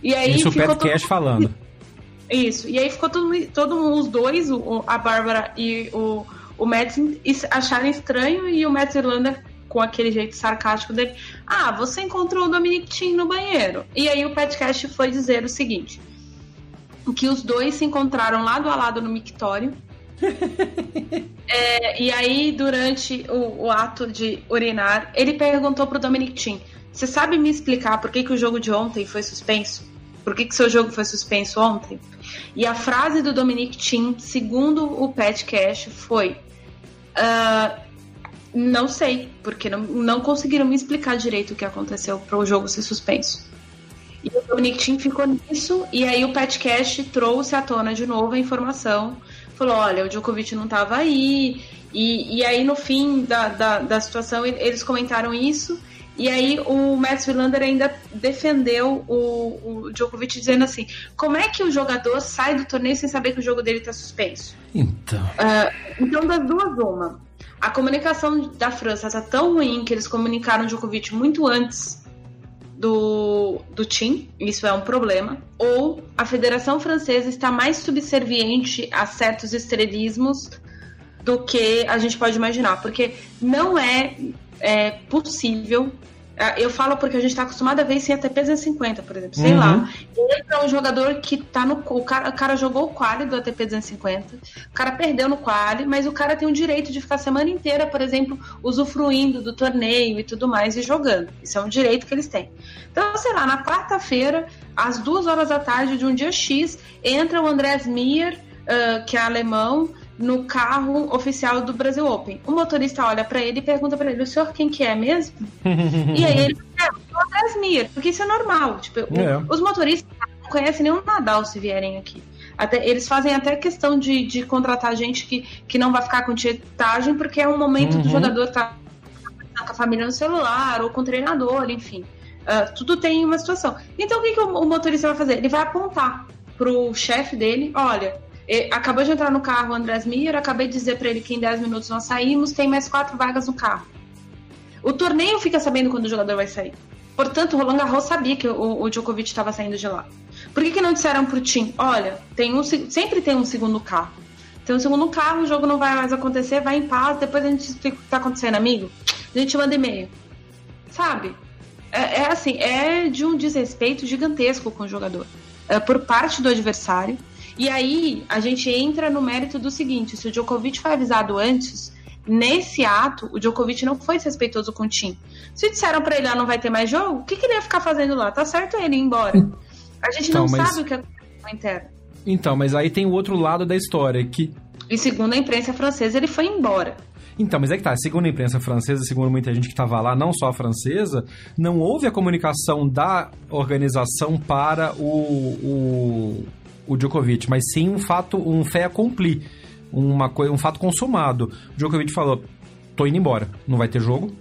E aí
Isso o Pat Cash falando.
Isso, e aí ficou todo, todo os dois, o, a Bárbara e o, o acharem estranho e o Matt Irlander com aquele jeito sarcástico dele, ah, você encontrou o Dominic Thiem no banheiro. E aí o Pat Cash foi dizer o seguinte, que os dois se encontraram lado a lado no mictório, é, e aí, durante o, o, ato de urinar, ele perguntou pro Dominic Thiem: Você sabe me explicar por que, que o jogo de ontem foi suspenso? Por que, que seu jogo foi suspenso ontem? E a frase do Dominic Thiem, segundo o Pat Cash, foi: uh, Não sei, porque não, não conseguiram me explicar direito o que aconteceu para o jogo ser suspenso. E o Dominic Thiem ficou nisso, e aí o Pat Cash trouxe à tona de novo a informação falou: olha, o Djokovic não estava aí. E, e aí, no fim da, da, da situação, eles comentaram isso. E aí o Max Wilander ainda defendeu o, o, Djokovic dizendo assim: como é que o jogador sai do torneio sem saber que o jogo dele está suspenso?
Então.
Uh, então, das duas, uma. A comunicação da França está tão ruim que eles comunicaram Djokovic muito antes do, do TIM, isso é um problema, ou a Federação Francesa está mais subserviente a certos estrelismos do que a gente pode imaginar, porque não é, é possível eu falo porque a gente tá acostumado a ver isso em ATP 250, por exemplo. Sei uhum. lá. Ele é um jogador que tá no. O cara, o cara jogou o quali do ATP 250. O cara perdeu no quali, mas o cara tem o direito de ficar a semana inteira, por exemplo, usufruindo do torneio e tudo mais e jogando. Isso é um direito que eles têm. Então, sei lá, na quarta-feira, às duas horas da tarde de um dia X, entra o Andrés Mier, uh, que é alemão, no carro oficial do Brasil Open. O motorista olha para ele e pergunta para ele: o senhor quem que é mesmo? e aí ele é o Andrés Mir, porque isso é normal. Tipo, é. os motoristas não conhecem nenhum Nadal se vierem aqui. Até, eles fazem até questão de, de contratar gente que, que não vai ficar com tietagem, porque é um momento uhum. do jogador estar tá com a família no celular ou com o treinador, enfim. Uh, tudo tem uma situação. Então o que, que o, o motorista vai fazer? Ele vai apontar pro chefe dele: olha, acabou de entrar no carro o Andrés Mir, acabei de dizer para ele que em 10 minutos nós saímos, tem mais quatro vagas no carro. O torneio fica sabendo quando o jogador vai sair. Portanto, o Roland Garros sabia que o, o Djokovic estava saindo de lá. Por que, que não disseram pro Tim, olha, tem um, sempre tem um segundo carro. tem um segundo carro, o jogo não vai mais acontecer, vai em paz, depois a gente explica o que tá acontecendo, amigo. A gente manda e-mail. Sabe? É, é assim, é de um desrespeito gigantesco com o jogador. É por parte do adversário. E aí a gente entra no mérito do seguinte: se o Djokovic foi avisado antes, nesse ato, o Djokovic não foi respeitoso com o Tim. Se disseram para ele, ah, não vai ter mais jogo, o que, que, ele ia ficar fazendo lá? Tá certo ele ir embora. A gente então, não mas... sabe o que aconteceu na interna.
Então, mas aí tem o outro lado da história, que...
E segundo a imprensa francesa, ele foi embora.
Então, mas é que tá, segundo a imprensa francesa, segundo muita gente que estava lá, não só a francesa, não houve a comunicação da organização para o, o, o Djokovic, mas sim um fato, um fé accompli, uma, um fato consumado. O Djokovic falou, tô indo embora, não vai ter jogo,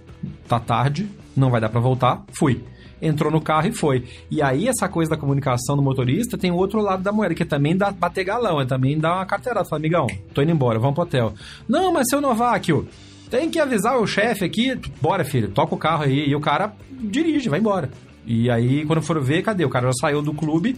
tá tarde, não vai dar para voltar, fui entrou no carro e foi. E aí, essa coisa da comunicação do motorista tem o outro lado da moeda, que também dá bater galão, é também dar uma carteirada. Fala, amigão, tô indo embora, vamos pro hotel. Não, mas seu Nováquio, tem que avisar o chefe aqui. Bora, filho, toca o carro aí. E o cara dirige, vai embora. E aí, quando for ver, cadê? O cara já saiu do clube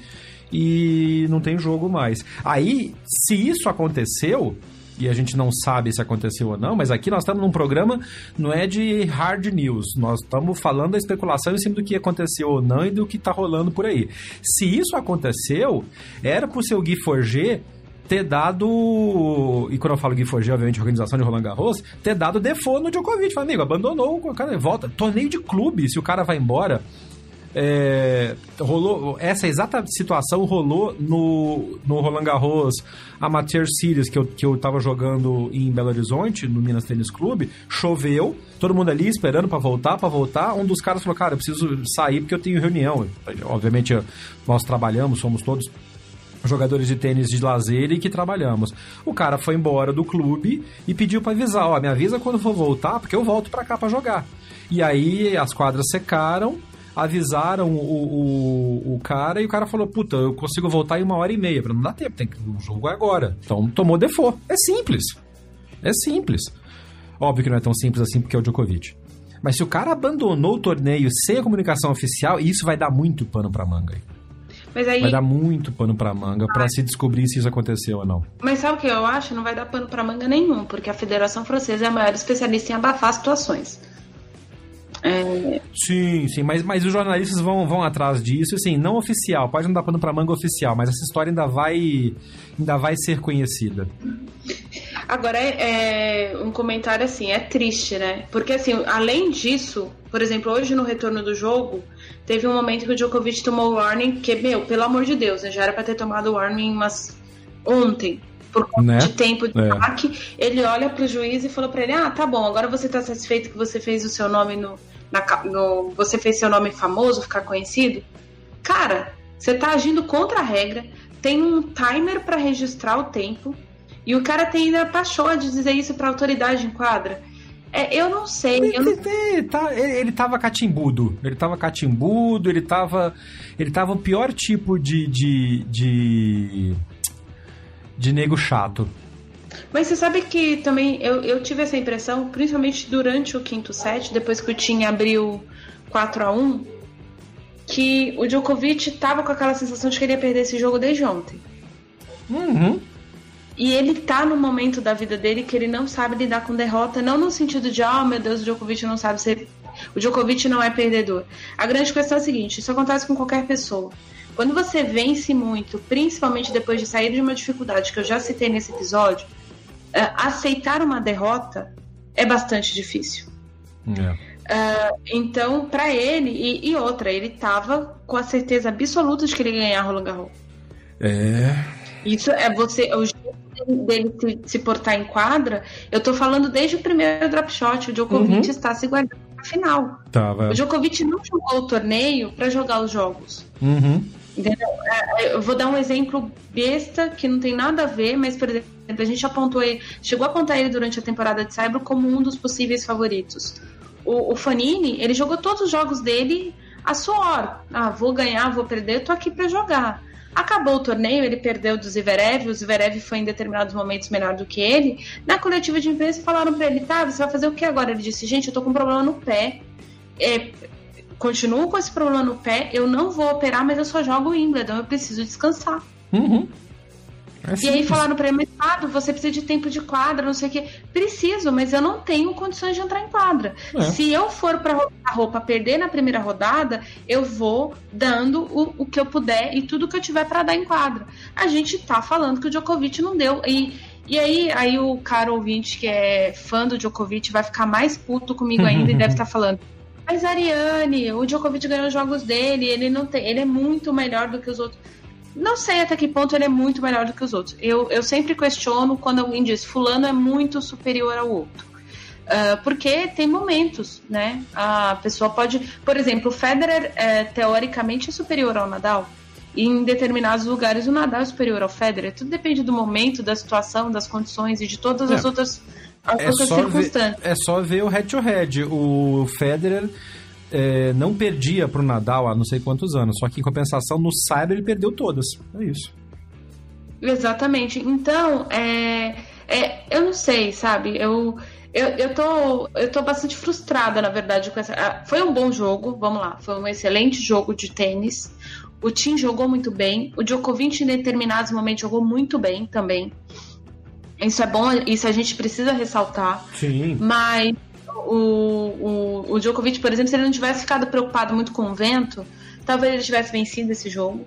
e não tem jogo mais. Aí, se isso aconteceu, e a gente não sabe se aconteceu ou não, mas aqui nós estamos num programa, não é de hard news, nós estamos falando da especulação em cima do que aconteceu ou não e do que está rolando por aí. Se isso aconteceu, era pro seu Gui Forger ter dado. E quando eu falo Gui Forger, obviamente, organização de Roland Garros, ter dado default no Djokovic. Fala, amigo, abandonou o cara, volta. Torneio de clube, se o cara vai embora. É, rolou essa exata situação rolou no, no Roland Garros Amateur Series que eu, que eu tava jogando em Belo Horizonte, no Minas Tênis Clube. Choveu, todo mundo ali esperando para voltar, para voltar. Um dos caras falou: Cara, eu preciso sair porque eu tenho reunião. Obviamente, nós trabalhamos, somos todos jogadores de tênis de lazer e que trabalhamos. O cara foi embora do clube e pediu para avisar, ó, me avisa quando for voltar, porque eu volto para cá para jogar. E aí as quadras secaram, avisaram o, o, o, cara e o cara falou: Puta, eu consigo voltar em uma hora e meia. Falei, não dá tempo, tem que, o jogo é agora. Então tomou default. É simples. É simples. Óbvio que não é tão simples assim porque é o Djokovic. Mas se o cara abandonou o torneio sem a comunicação oficial, isso vai dar muito pano pra manga aí. Aí... Vai dar muito pano pra manga para se descobrir se isso aconteceu ou não.
Mas sabe o que eu acho? Não vai dar pano pra manga nenhum, porque a Federação Francesa é a maior especialista em abafar situações.
É... Sim, sim, mas, mas os jornalistas vão, vão atrás disso, assim, não oficial, pode não dar pano pra manga oficial, mas essa história ainda vai, ainda vai ser conhecida.
Agora, é, é, um comentário assim, é triste, né? Porque, assim, além disso, por exemplo, hoje no retorno do jogo, teve um momento que o Djokovic tomou o warning, que, meu, pelo amor de Deus, né? Já era pra ter tomado o warning umas... ontem, por conta né? de tempo de é. ele olha pro juiz e falou para ele: Ah, tá bom, agora você tá satisfeito que você fez o seu nome no, na, no, você fez seu nome famoso, ficar conhecido, cara, você tá agindo contra a regra, tem um timer para registrar o tempo, e o cara tem ainda a paixão de dizer isso pra autoridade em quadra. É, eu não sei.
Ele,
eu não...
Ele, tá, ele, ele tava catimbudo. Ele tava catimbudo, ele tava. Ele tava o pior tipo de. de. de, de nego chato.
Mas você sabe que também eu, eu tive essa impressão, principalmente durante o quinto set, depois que o Tim abriu 4 a 1 que o Djokovic tava com aquela sensação de que ele ia perder esse jogo desde ontem.
Uhum.
E ele tá no momento da vida dele que ele não sabe lidar com derrota, não no sentido de, oh meu Deus, o Djokovic não sabe ser. O Djokovic não é perdedor. A grande questão é a seguinte: isso acontece com qualquer pessoa. Quando você vence muito, principalmente depois de sair de uma dificuldade que eu já citei nesse episódio, aceitar uma derrota é bastante difícil.
É.
Uh, então, para ele, e, e, outra, ele tava com a certeza absoluta de que ele ia ganhar Roland Garros.
É.
Isso é você. O jeito dele se, se, portar em quadra, eu tô falando desde o primeiro drop shot. O Djokovic uhum. está se guardando pra final.
Tava.
O Djokovic não jogou o torneio para jogar os jogos.
Uhum.
Entendeu? É, é, eu vou dar um exemplo besta que não tem nada a ver, mas, por exemplo, a gente apontou ele, chegou a apontar ele durante a temporada de Saibro como um dos possíveis favoritos. O, o Fanini, ele jogou todos os jogos dele a suor. Ah, vou ganhar, vou perder, tô aqui para jogar. Acabou o torneio, ele perdeu do Zverev, o Zverev foi em determinados momentos melhor do que ele. Na coletiva de imprensa falaram para ele, tá, você vai fazer o que agora? Ele disse, gente, eu tô com um problema no pé. É, continuo com esse problema no pé, eu não vou operar, mas eu só jogo Wimbledon, eu preciso descansar.
Uhum.
É e aí falaram para mas Fábio, você precisa de tempo de quadra, não sei o quê. Preciso, mas eu não tenho condições de entrar em quadra. É. Se eu for para a roupa perder na primeira rodada, eu vou dando o, o que eu puder e tudo que eu tiver para dar em quadra. A gente tá falando que o Djokovic não deu. E, e aí, aí o cara ouvinte que é fã do Djokovic vai ficar mais puto comigo ainda e deve estar tá falando. Mas Ariane, o Djokovic ganhou os jogos dele, ele não tem, ele é muito melhor do que os outros. Não sei até que ponto ele é muito melhor do que os outros. Eu, eu sempre questiono quando alguém diz fulano é muito superior ao outro. Uh, porque tem momentos, né? A pessoa pode. Por exemplo, o Federer é, teoricamente é superior ao Nadal. E em determinados lugares o Nadal é superior ao Federer. Tudo depende do momento, da situação, das condições e de todas as é. outras, as
é circunstâncias. Ver, é só ver o head-to-head. -head. O Federer é, não perdia pro Nadal há não sei quantos anos. Só que em compensação, no Cyber ele perdeu todas. É isso.
Exatamente. Então, é, é, eu não sei, sabe? Eu, eu, eu, tô, eu tô bastante frustrada, na verdade, com essa. Ah, foi um bom jogo, vamos lá. Foi um excelente jogo de tênis. O Tim jogou muito bem. O Djokovic, em determinados momentos, jogou muito bem também. Isso é bom, isso a gente precisa ressaltar.
Sim.
Mas o, o, o Djokovic, por exemplo, se ele não tivesse ficado preocupado muito com o vento, talvez ele tivesse vencido esse jogo.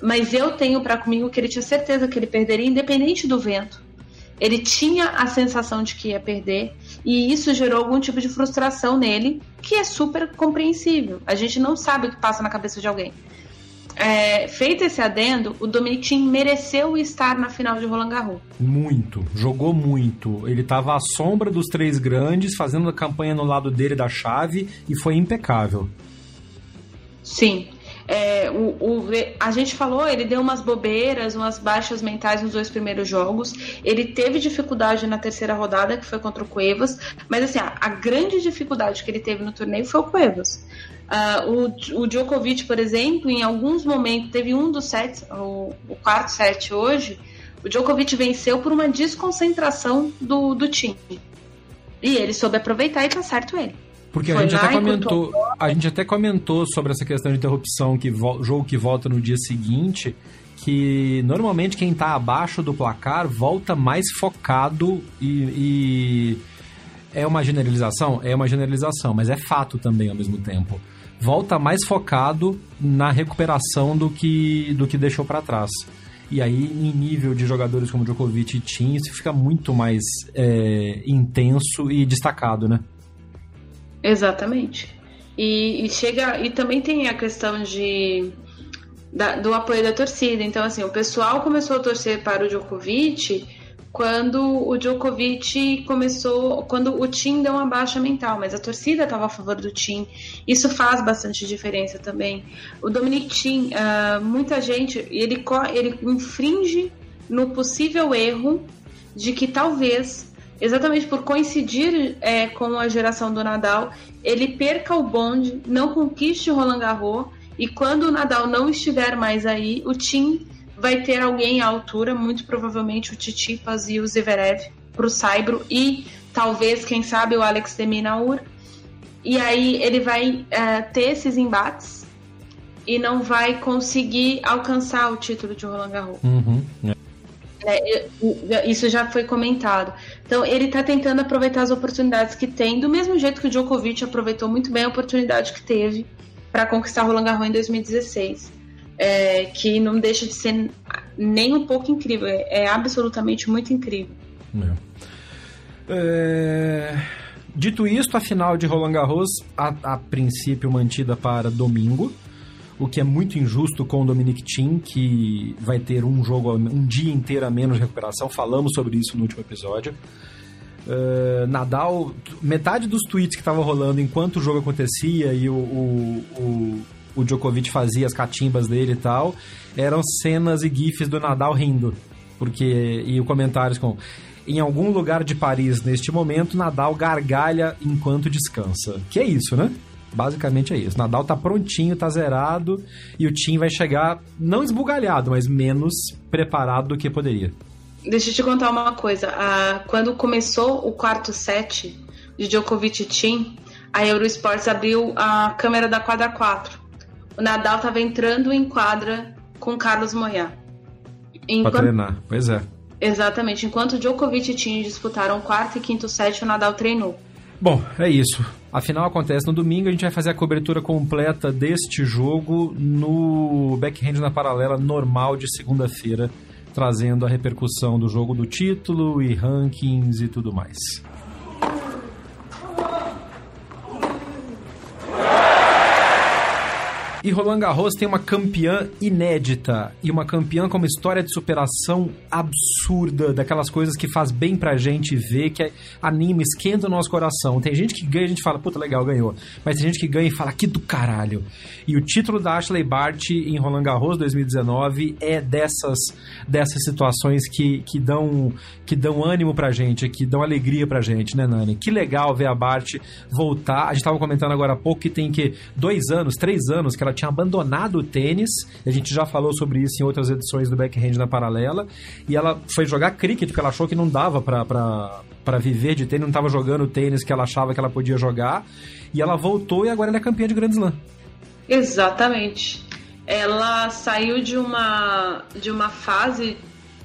Mas eu tenho para comigo que ele tinha certeza que ele perderia, independente do vento. Ele tinha a sensação de que ia perder, e isso gerou algum tipo de frustração nele, que é super compreensível. A gente não sabe o que passa na cabeça de alguém é, feito esse adendo, o Dominic Thiem mereceu estar na final de Roland Garros.
Muito, jogou muito. Ele estava à sombra dos três grandes, fazendo a campanha no lado dele da chave e foi impecável.
Sim. É, o, o, a gente falou, ele deu umas bobeiras, umas baixas mentais nos dois primeiros jogos. Ele teve dificuldade na terceira rodada, que foi contra o Cuevas. Mas assim, a, a grande dificuldade que ele teve no torneio foi o Cuevas. Uh, o, o Djokovic, por exemplo, em alguns momentos, teve um dos sets, o, o quarto set hoje, o Djokovic venceu por uma desconcentração do, do time. E ele soube aproveitar e tá certo ele.
Porque a gente, até comentou, a gente até comentou sobre essa questão de interrupção, que jogo que volta no dia seguinte, que normalmente quem tá abaixo do placar volta mais focado e, e é uma generalização? É uma generalização, mas é fato também ao mesmo tempo volta mais focado na recuperação do que, do que deixou para trás. E aí, em nível de jogadores como Djokovic e Tim, isso fica muito mais é, intenso e destacado, né?
Exatamente. E, e, chega. E também tem a questão de. Da, do apoio da torcida. Então, assim, o pessoal começou a torcer para o Djokovic quando o Djokovic começou, quando o Tim deu uma baixa mental, mas a torcida estava a favor do Tim. Isso faz bastante diferença também. O Dominic Tim, uh, muita gente, ele, ele infringe no possível erro de que talvez, exatamente por coincidir é, com a geração do Nadal, ele perca o bonde, não conquiste o Roland Garros, e quando o Nadal não estiver mais aí, o Tim vai ter alguém à altura, muito provavelmente o Titipas e o Zverev para o Saibro e talvez, quem sabe, o Alex de Minaur. E aí ele vai é, ter esses embates e não vai conseguir alcançar o título de Roland Garros.
Uhum.
É, isso já foi comentado. Então, ele está tentando aproveitar as oportunidades que tem, do mesmo jeito que o Djokovic aproveitou muito bem a oportunidade que teve para conquistar Roland Garros em 2016 é, que não deixa de ser nem um pouco incrível. É, é absolutamente muito incrível.
É. é dito isto, a final de Roland Garros, a, a, princípio mantida para domingo, o que é muito injusto com o Dominic Thiem, que vai ter um jogo, um dia inteiro a menos de recuperação. Falamos sobre isso no último episódio. Uh, Nadal, metade dos tweets que estavam rolando enquanto o jogo acontecia e o, o, o o Djokovic fazia as catimbas dele e tal, eram cenas e gifs do Nadal rindo. Porque, e comentários com em algum lugar de Paris neste momento, Nadal gargalha enquanto descansa. Que é isso, né? Basicamente é isso. Nadal tá prontinho, tá zerado e o time vai chegar não esbugalhado, mas menos preparado do que poderia.
Deixa eu te contar uma coisa. Ah, quando começou o quarto set de Djokovic e Tim, a Eurosports abriu a câmera da quadra 4 o Nadal estava entrando em quadra com Carlos Moyá.
Enquanto... Pra treinar, pois é.
Exatamente. Enquanto Djokovic e Tim disputaram quarto e quinto set, o Nadal treinou.
Bom, é isso. A final acontece no domingo, a gente vai fazer a cobertura completa deste jogo no backhand na paralela normal de segunda-feira, trazendo a repercussão do jogo do título e rankings e tudo mais. E Roland Garros tem uma campeã inédita e uma campeã com uma história de superação absurda, daquelas coisas que faz bem pra gente ver, que é anima, esquenta o nosso coração. Tem gente que ganha e a gente fala, puta, legal, ganhou. Mas tem gente que ganha e fala, que do caralho. E o título da Ashley Bart em Roland Garros 2019 é dessas, dessas situações que, que, dão, que dão ânimo pra gente, que dão alegria pra gente, né, Nani? Que legal ver a Bart voltar. A gente tava comentando agora há pouco que tem que dois anos, três anos que ela ela tinha abandonado o tênis, a gente já falou sobre isso em outras edições do Backhand na Paralela, e ela foi jogar cricket porque ela achou que não dava para viver de tênis, não estava jogando o tênis que ela achava que ela podia jogar, e ela voltou e agora ela é campeã de Grand Slam.
Exatamente. Ela saiu de uma, de uma fase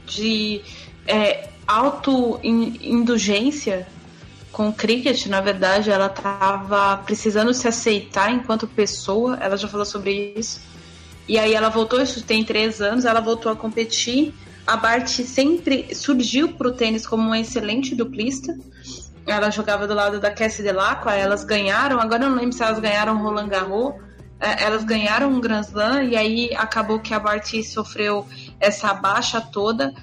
de é, auto-indulgência com o cricket, na verdade, ela estava precisando se aceitar enquanto pessoa, ela já falou sobre isso. E aí ela voltou, isso tem três anos, ela voltou a competir. A Bart sempre surgiu para o tênis como uma excelente duplista. Ela jogava do lado da Cassie Delacqua, elas ganharam, agora eu não lembro se elas ganharam Roland Garros, é, elas ganharam um Grand Slam e aí acabou que a Bart sofreu essa baixa toda.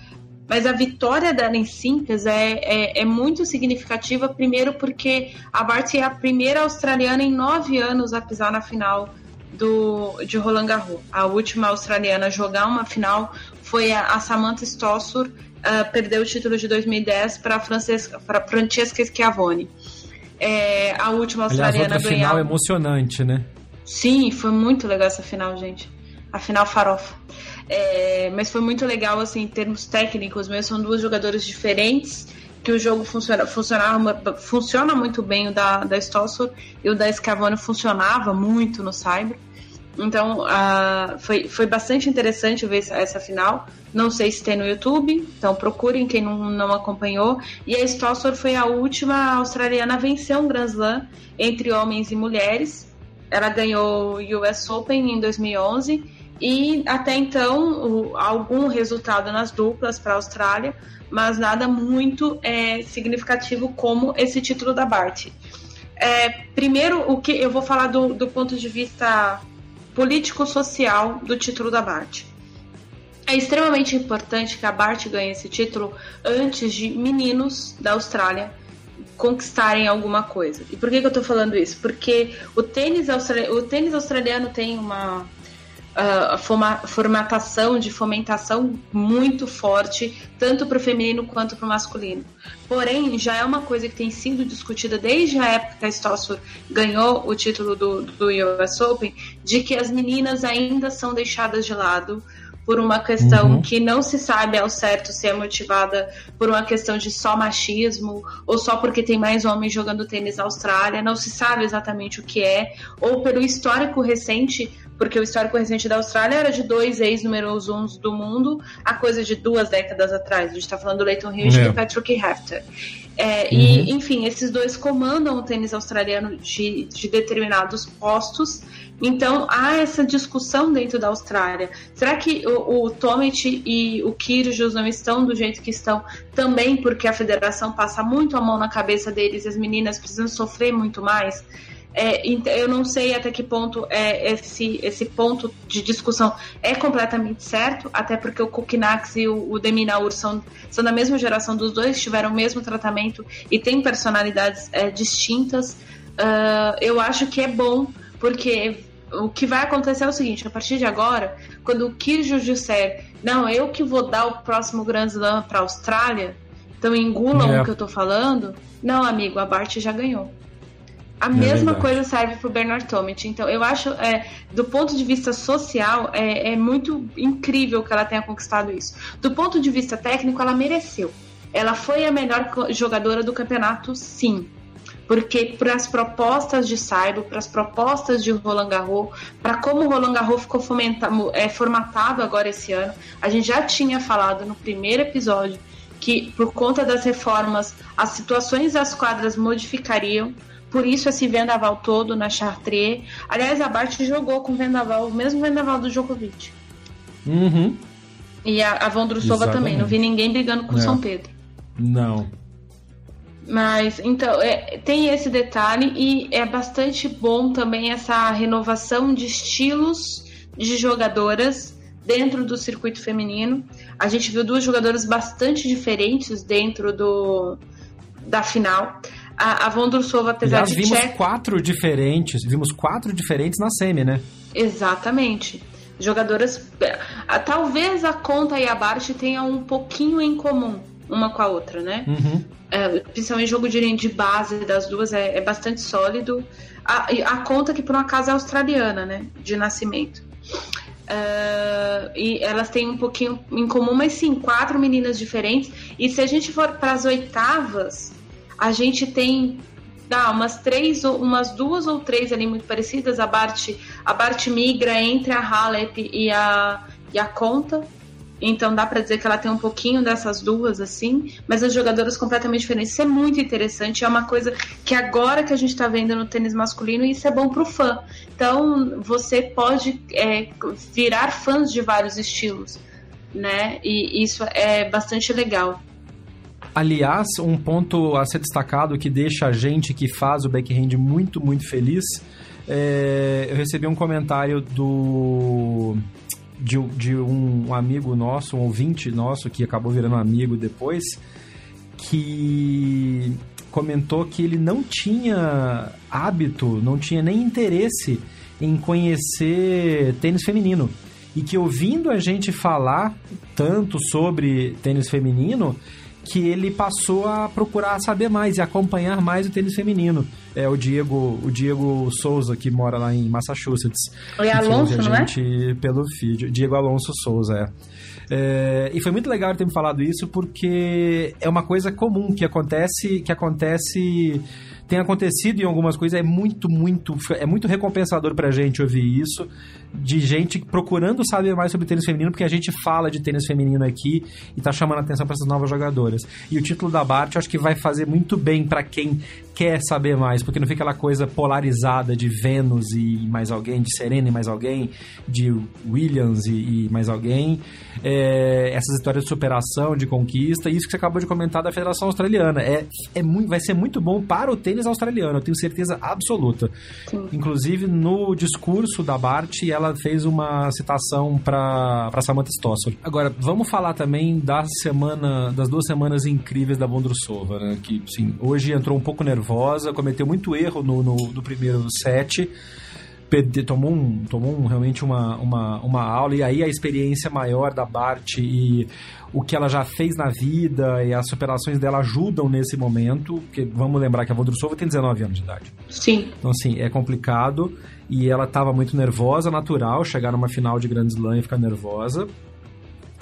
Mas a vitória dela em simples é, é, é, muito significativa, primeiro porque a Bart é a primeira australiana em nove anos a pisar na final do, de Roland Garros. A última australiana a jogar uma final foi a, a Samantha Stossur, uh, perdeu o título de 2010 para Francesca, Francesca Schiavone. É, a última australiana
Aliás, outra final emocionante, né?
Sim, foi muito legal essa final, gente. A final farofa. É, mas foi muito legal, assim, em termos técnicos mesmo. São duas jogadoras diferentes que o jogo funciona, funciona muito bem o da, da Stossor e o da Scavone funcionava muito no Cyber. Então uh, foi, foi bastante interessante ver essa, essa, final. Não sei se tem no YouTube, então procurem quem não, não acompanhou. E a Stossor foi a última australiana a vencer um Grand Slam entre homens e mulheres. Ela ganhou o US Open em 2011 e até então o, algum resultado nas duplas para a Austrália, mas nada muito é, significativo como esse título da Bart. É, primeiro, o que eu vou falar do, do ponto de vista político-social do título da Bart. É extremamente importante que a Bart ganhe esse título antes de meninos da Austrália conquistarem alguma coisa. E por que, que eu estou falando isso? Porque o tênis, o tênis australiano tem uma, uh, formatação de fomentação muito forte, tanto para o feminino quanto para o masculino. Porém, já é uma coisa que tem sido discutida desde a época que a Stossur ganhou o título do, do US Open, de que as meninas ainda são deixadas de lado por uma questão uhum. que não se sabe ao certo se é motivada por uma questão de só machismo ou só porque tem mais homens jogando tênis na Austrália, não se sabe exatamente o que é, ou pelo histórico recente porque o histórico recente da Austrália era de dois ex-números uns do mundo, a coisa de duas décadas atrás. A gente está falando do Leighton Hewitt é. e do Patrick Hefter. É, uhum. E, enfim, esses dois comandam o tênis australiano de, de determinados postos. Então há essa discussão dentro da Austrália. Será que o, o Tomic e o Kyrgios não estão do jeito que estão também porque a federação passa muito a mão na cabeça deles e as meninas precisam sofrer muito mais? É, eu não sei até que ponto é esse, esse ponto de discussão é completamente certo, até porque o Kukinax e o, o Deminaur são, são da mesma geração dos dois, tiveram o mesmo tratamento e têm personalidades é, distintas. Uh, eu acho que é bom, porque o que vai acontecer é o seguinte: a partir de agora, quando o Kyrgios disser, não, eu que vou dar o próximo Grand Slam para a Austrália, então engulam é. o que eu tô falando. Não, amigo, a Bart já ganhou. A é mesma coisa serve para o Bernard Tomic. Então, eu acho, é, do ponto de vista social, é, é, muito incrível que ela tenha conquistado isso. Do ponto de vista técnico, ela mereceu. Ela foi a melhor jogadora do campeonato, sim. porque para as propostas de Saibo, para as propostas de Roland Garros, para como o Roland Garros ficou é, formatado agora esse ano, a gente já tinha falado no primeiro episódio que por conta das reformas as situações das quadras modificariam, por isso esse vendaval todo na Chartres. Aliás, a Bart jogou com o vendaval, o mesmo vendaval do Djokovic.
Uhum.
E a, a Vondrusova também. Não vi ninguém brigando com o São Pedro.
Não.
Mas, então, é, tem esse detalhe e é bastante bom também essa renovação de estilos de jogadoras dentro do circuito feminino. A gente viu duas jogadoras bastante diferentes dentro do, da final. A, a Vondrusova, apesar
Aliás,
de
vimos
tcheca...
quatro diferentes, vimos quatro diferentes na semi, né?
Exatamente. Jogadoras. Talvez a Conta e a Bart tenham um pouquinho em comum uma com a outra, né?
Uhum.
É, principalmente jogo de, de base das duas é, é bastante sólido. A, a, conta que por um acaso é australiana, né? De nascimento. Uh, e elas têm um pouquinho em comum, mas sim, quatro meninas diferentes. E se a gente for para as oitavas, a gente tem dá umas três, umas duas ou três ali muito parecidas. A Bart, a Bart migra entre a Halep e a, e a Conta. Então dá para dizer que ela tem um pouquinho dessas duas, assim, mas as jogadoras completamente diferentes. Isso é muito interessante, é uma coisa que agora que a gente está vendo no tênis masculino, isso é bom para o fã. Então você pode é, virar fãs de vários estilos, né? E isso é bastante legal.
Aliás, um ponto a ser destacado que deixa a gente que faz o backhand muito, muito feliz. É, eu recebi um comentário do de, de um amigo nosso, um ouvinte nosso, que acabou virando amigo depois, que comentou que ele não tinha hábito, não tinha nem interesse em conhecer tênis feminino. E que ouvindo a gente falar tanto sobre tênis feminino, que ele passou a procurar saber mais e acompanhar mais o tênis feminino. É o Diego, o Diego Souza, que mora lá em Massachusetts.
E Alonso,
não
é?
Pelo feed. Diego Alonso Souza, é. é. E foi muito legal ele ter me falado isso, porque é uma coisa comum que acontece, que acontece tem acontecido em algumas coisas, é muito, muito, é muito recompensador pra gente ouvir isso, de gente procurando saber mais sobre tênis feminino, porque a gente fala de tênis feminino aqui e tá chamando a atenção para essas novas jogadoras. E o título da Bart eu acho que vai fazer muito bem para quem quer saber mais, porque não fica aquela coisa polarizada de Vênus e mais alguém, de Serena e mais alguém, de Williams e, e mais alguém. É, essas histórias de superação, de conquista, isso que você acabou de comentar da Federação Australiana. É, é muito, vai ser muito bom para o tênis australiano, eu tenho certeza absoluta. Sim. Inclusive, no discurso da Bart, ela fez uma citação para Samantha Stossel. Agora, vamos falar também da semana, das duas semanas incríveis da Bondrusova, né? Que, sim, hoje entrou um pouco nervosa nervosa, cometeu muito erro no, no, no primeiro set. Tomou, um, tomou um, realmente uma, uma, uma aula, e aí a experiência maior da Bart e o que ela já fez na vida e as superações dela ajudam nesse momento, porque vamos lembrar que a Vondrusova tem 19 anos de idade.
Sim.
Então, assim, é complicado, e ela estava muito nervosa, natural, chegar numa final de Grand Slam e ficar nervosa,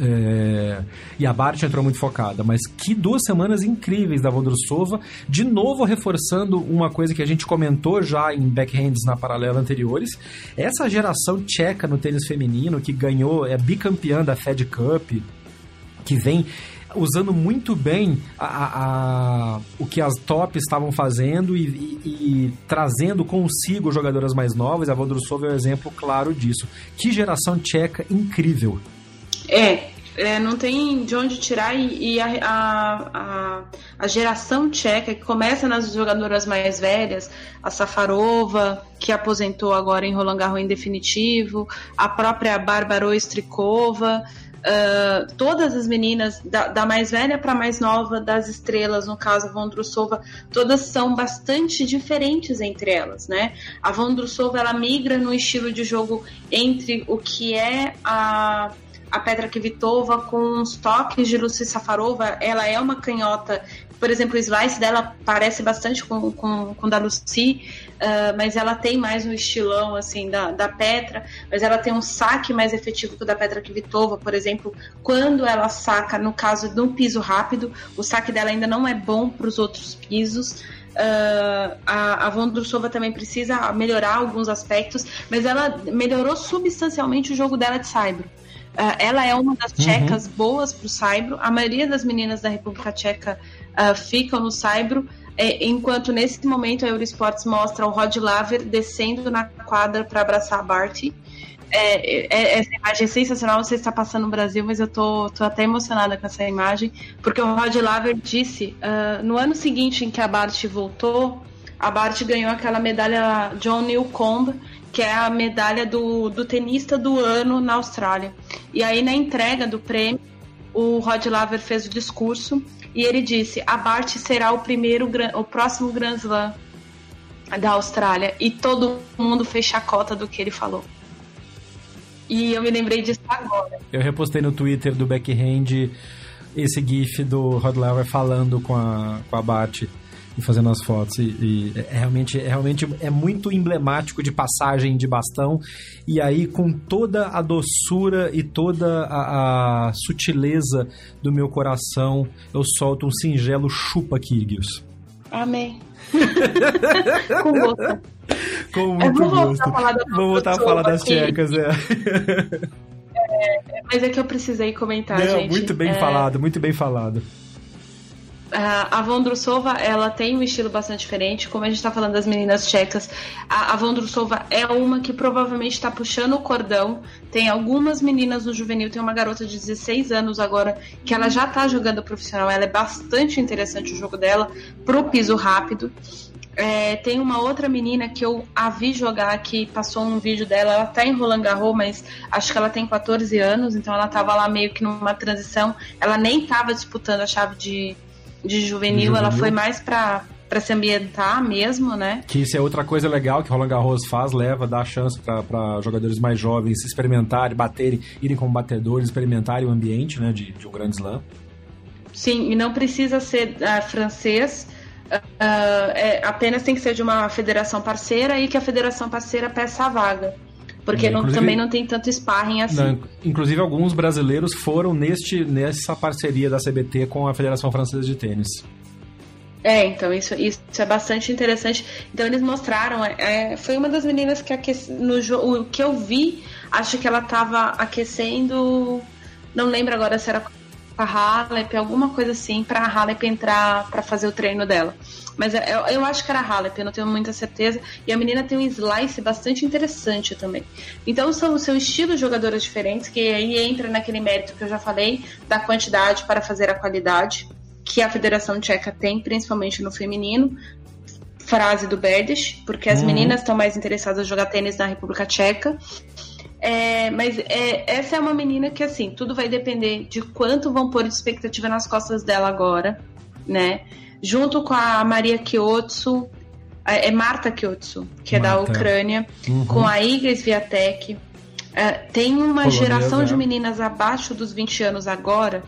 é... E a Bart entrou muito focada, mas que duas semanas incríveis da Vondrusova, de novo reforçando uma coisa que a gente comentou já em backhands na paralela anteriores, essa geração tcheca no tênis feminino que ganhou, é bicampeã da Fed Cup, que vem usando muito bem a, a, o que as tops estavam fazendo e, e, e, trazendo consigo jogadoras mais novas. A Vondrusova é um exemplo claro disso. Que geração tcheca incrível!
É, é, não tem de onde tirar e, e a, a, a, geração tcheca que começa nas jogadoras mais velhas, a Safarova, que aposentou agora em Roland Garros em definitivo, a própria Bárbara Ostrikova, uh, todas as meninas, da, da mais velha para mais nova, das estrelas, no caso a Vondrusova, todas são bastante diferentes entre elas, né? A Vondrusova, ela migra no estilo de jogo entre o que é a a Petra Kvitova com os toques de Lucy Safarova, ela é uma canhota Por exemplo, o slice dela parece bastante com, com, com da Lucy, uh, mas ela tem mais um estilão assim da, da Petra, mas ela tem um saque mais efetivo que o da Petra Kvitova, por exemplo, quando ela saca, no caso do piso rápido, o saque dela ainda não é bom para os outros pisos. Uh, a, a Vondrusova também precisa melhorar alguns aspectos, mas ela melhorou substancialmente o jogo dela de Saibro. Uh, ela é uma das tchecas uhum. boas para o Saibro. A maioria das meninas da República Tcheca uh, ficam no Saibro, é, enquanto nesse momento a Eurosports mostra o Rod Laver descendo na quadra para abraçar a Barty. É, é, essa imagem é sensacional, não sei se está passando no Brasil, mas eu tô, tô até emocionada com essa imagem, porque o Rod Laver disse, uh, no ano seguinte em que a Bart voltou, a Bart ganhou aquela medalha John Newcomb, que é a medalha do, do tenista do ano na Austrália. E aí na entrega do prêmio, o Rod Laver fez o discurso e ele disse: a Bart será o primeiro, o próximo Grand Slam da Austrália. E todo mundo fez chacota do que ele falou. E eu me lembrei disso agora.
Eu repostei no Twitter do Backhand esse gif do Rod Laver falando com a, com a Bart e fazendo as fotos. E, e é, realmente, é, realmente é muito emblemático de passagem de bastão. E aí, com toda a doçura e toda a, a sutileza do meu coração, eu solto um singelo chupa Kyrgios.
Amém. com gosto.
Com muito gosto. Vamos voltar a falar das tchecas, é.
é. Mas é que eu precisei comentar, Não, gente.
Muito bem
é...
falado, muito bem falado.
A Vondrusova, ela tem um estilo bastante diferente, como a gente está falando das meninas tchecas. A, a Vondrusova é uma que provavelmente está puxando o cordão. Tem algumas meninas no juvenil, tem uma garota de 16 anos agora que ela já está jogando profissional. Ela é bastante interessante o jogo dela pro piso rápido. É, tem uma outra menina que eu a vi jogar que passou um vídeo dela, ela tá em Roland Garros, mas acho que ela tem 14 anos, então ela tava lá meio que numa transição. Ela nem tava disputando a chave de, de juvenil, juvenil. ela foi mais pra, para se ambientar mesmo, né?
Que isso é outra coisa legal que Roland Garros faz, leva, dá chance para jogadores mais jovens experimentarem, baterem, irem como batedores, experimentarem o ambiente, né, de, de um grande slam.
Sim, e não precisa ser uh, francês, uh, é, apenas tem que ser de uma federação parceira e que a federação parceira peça a vaga. Porque não, também não tem tanto sparring assim. Não,
inclusive, alguns brasileiros foram neste, nessa parceria da CBT com a Federação Francesa de Tênis.
É, então isso, isso é bastante interessante. Então eles mostraram, é, é foi uma das meninas que aquece, no o que eu vi, acho que ela estava aquecendo, não lembro agora se era com a Halep, alguma coisa assim, para a Halep entrar para fazer o treino dela. Mas eu, eu acho que era Halep, eu não tenho muita certeza. E a menina tem um slice bastante interessante também. Então são, são estilos de jogadoras diferentes, que aí entra naquele mérito que eu já falei, da quantidade para fazer a qualidade, que a Federação Tcheca tem, principalmente no feminino. Frase do Berdes, porque as uhum. meninas estão mais interessadas em jogar tênis na República Tcheca. É, mas é, essa é uma menina que, assim, tudo vai depender de quanto vão pôr de expectativa nas costas dela agora, né? junto com a Maria Kyotsu, é Marta Kyotsu, que Marta. é da Ucrânia, uhum. com a Iga Sviatek. É, tem uma Polonesa, geração de meninas abaixo dos 20 anos agora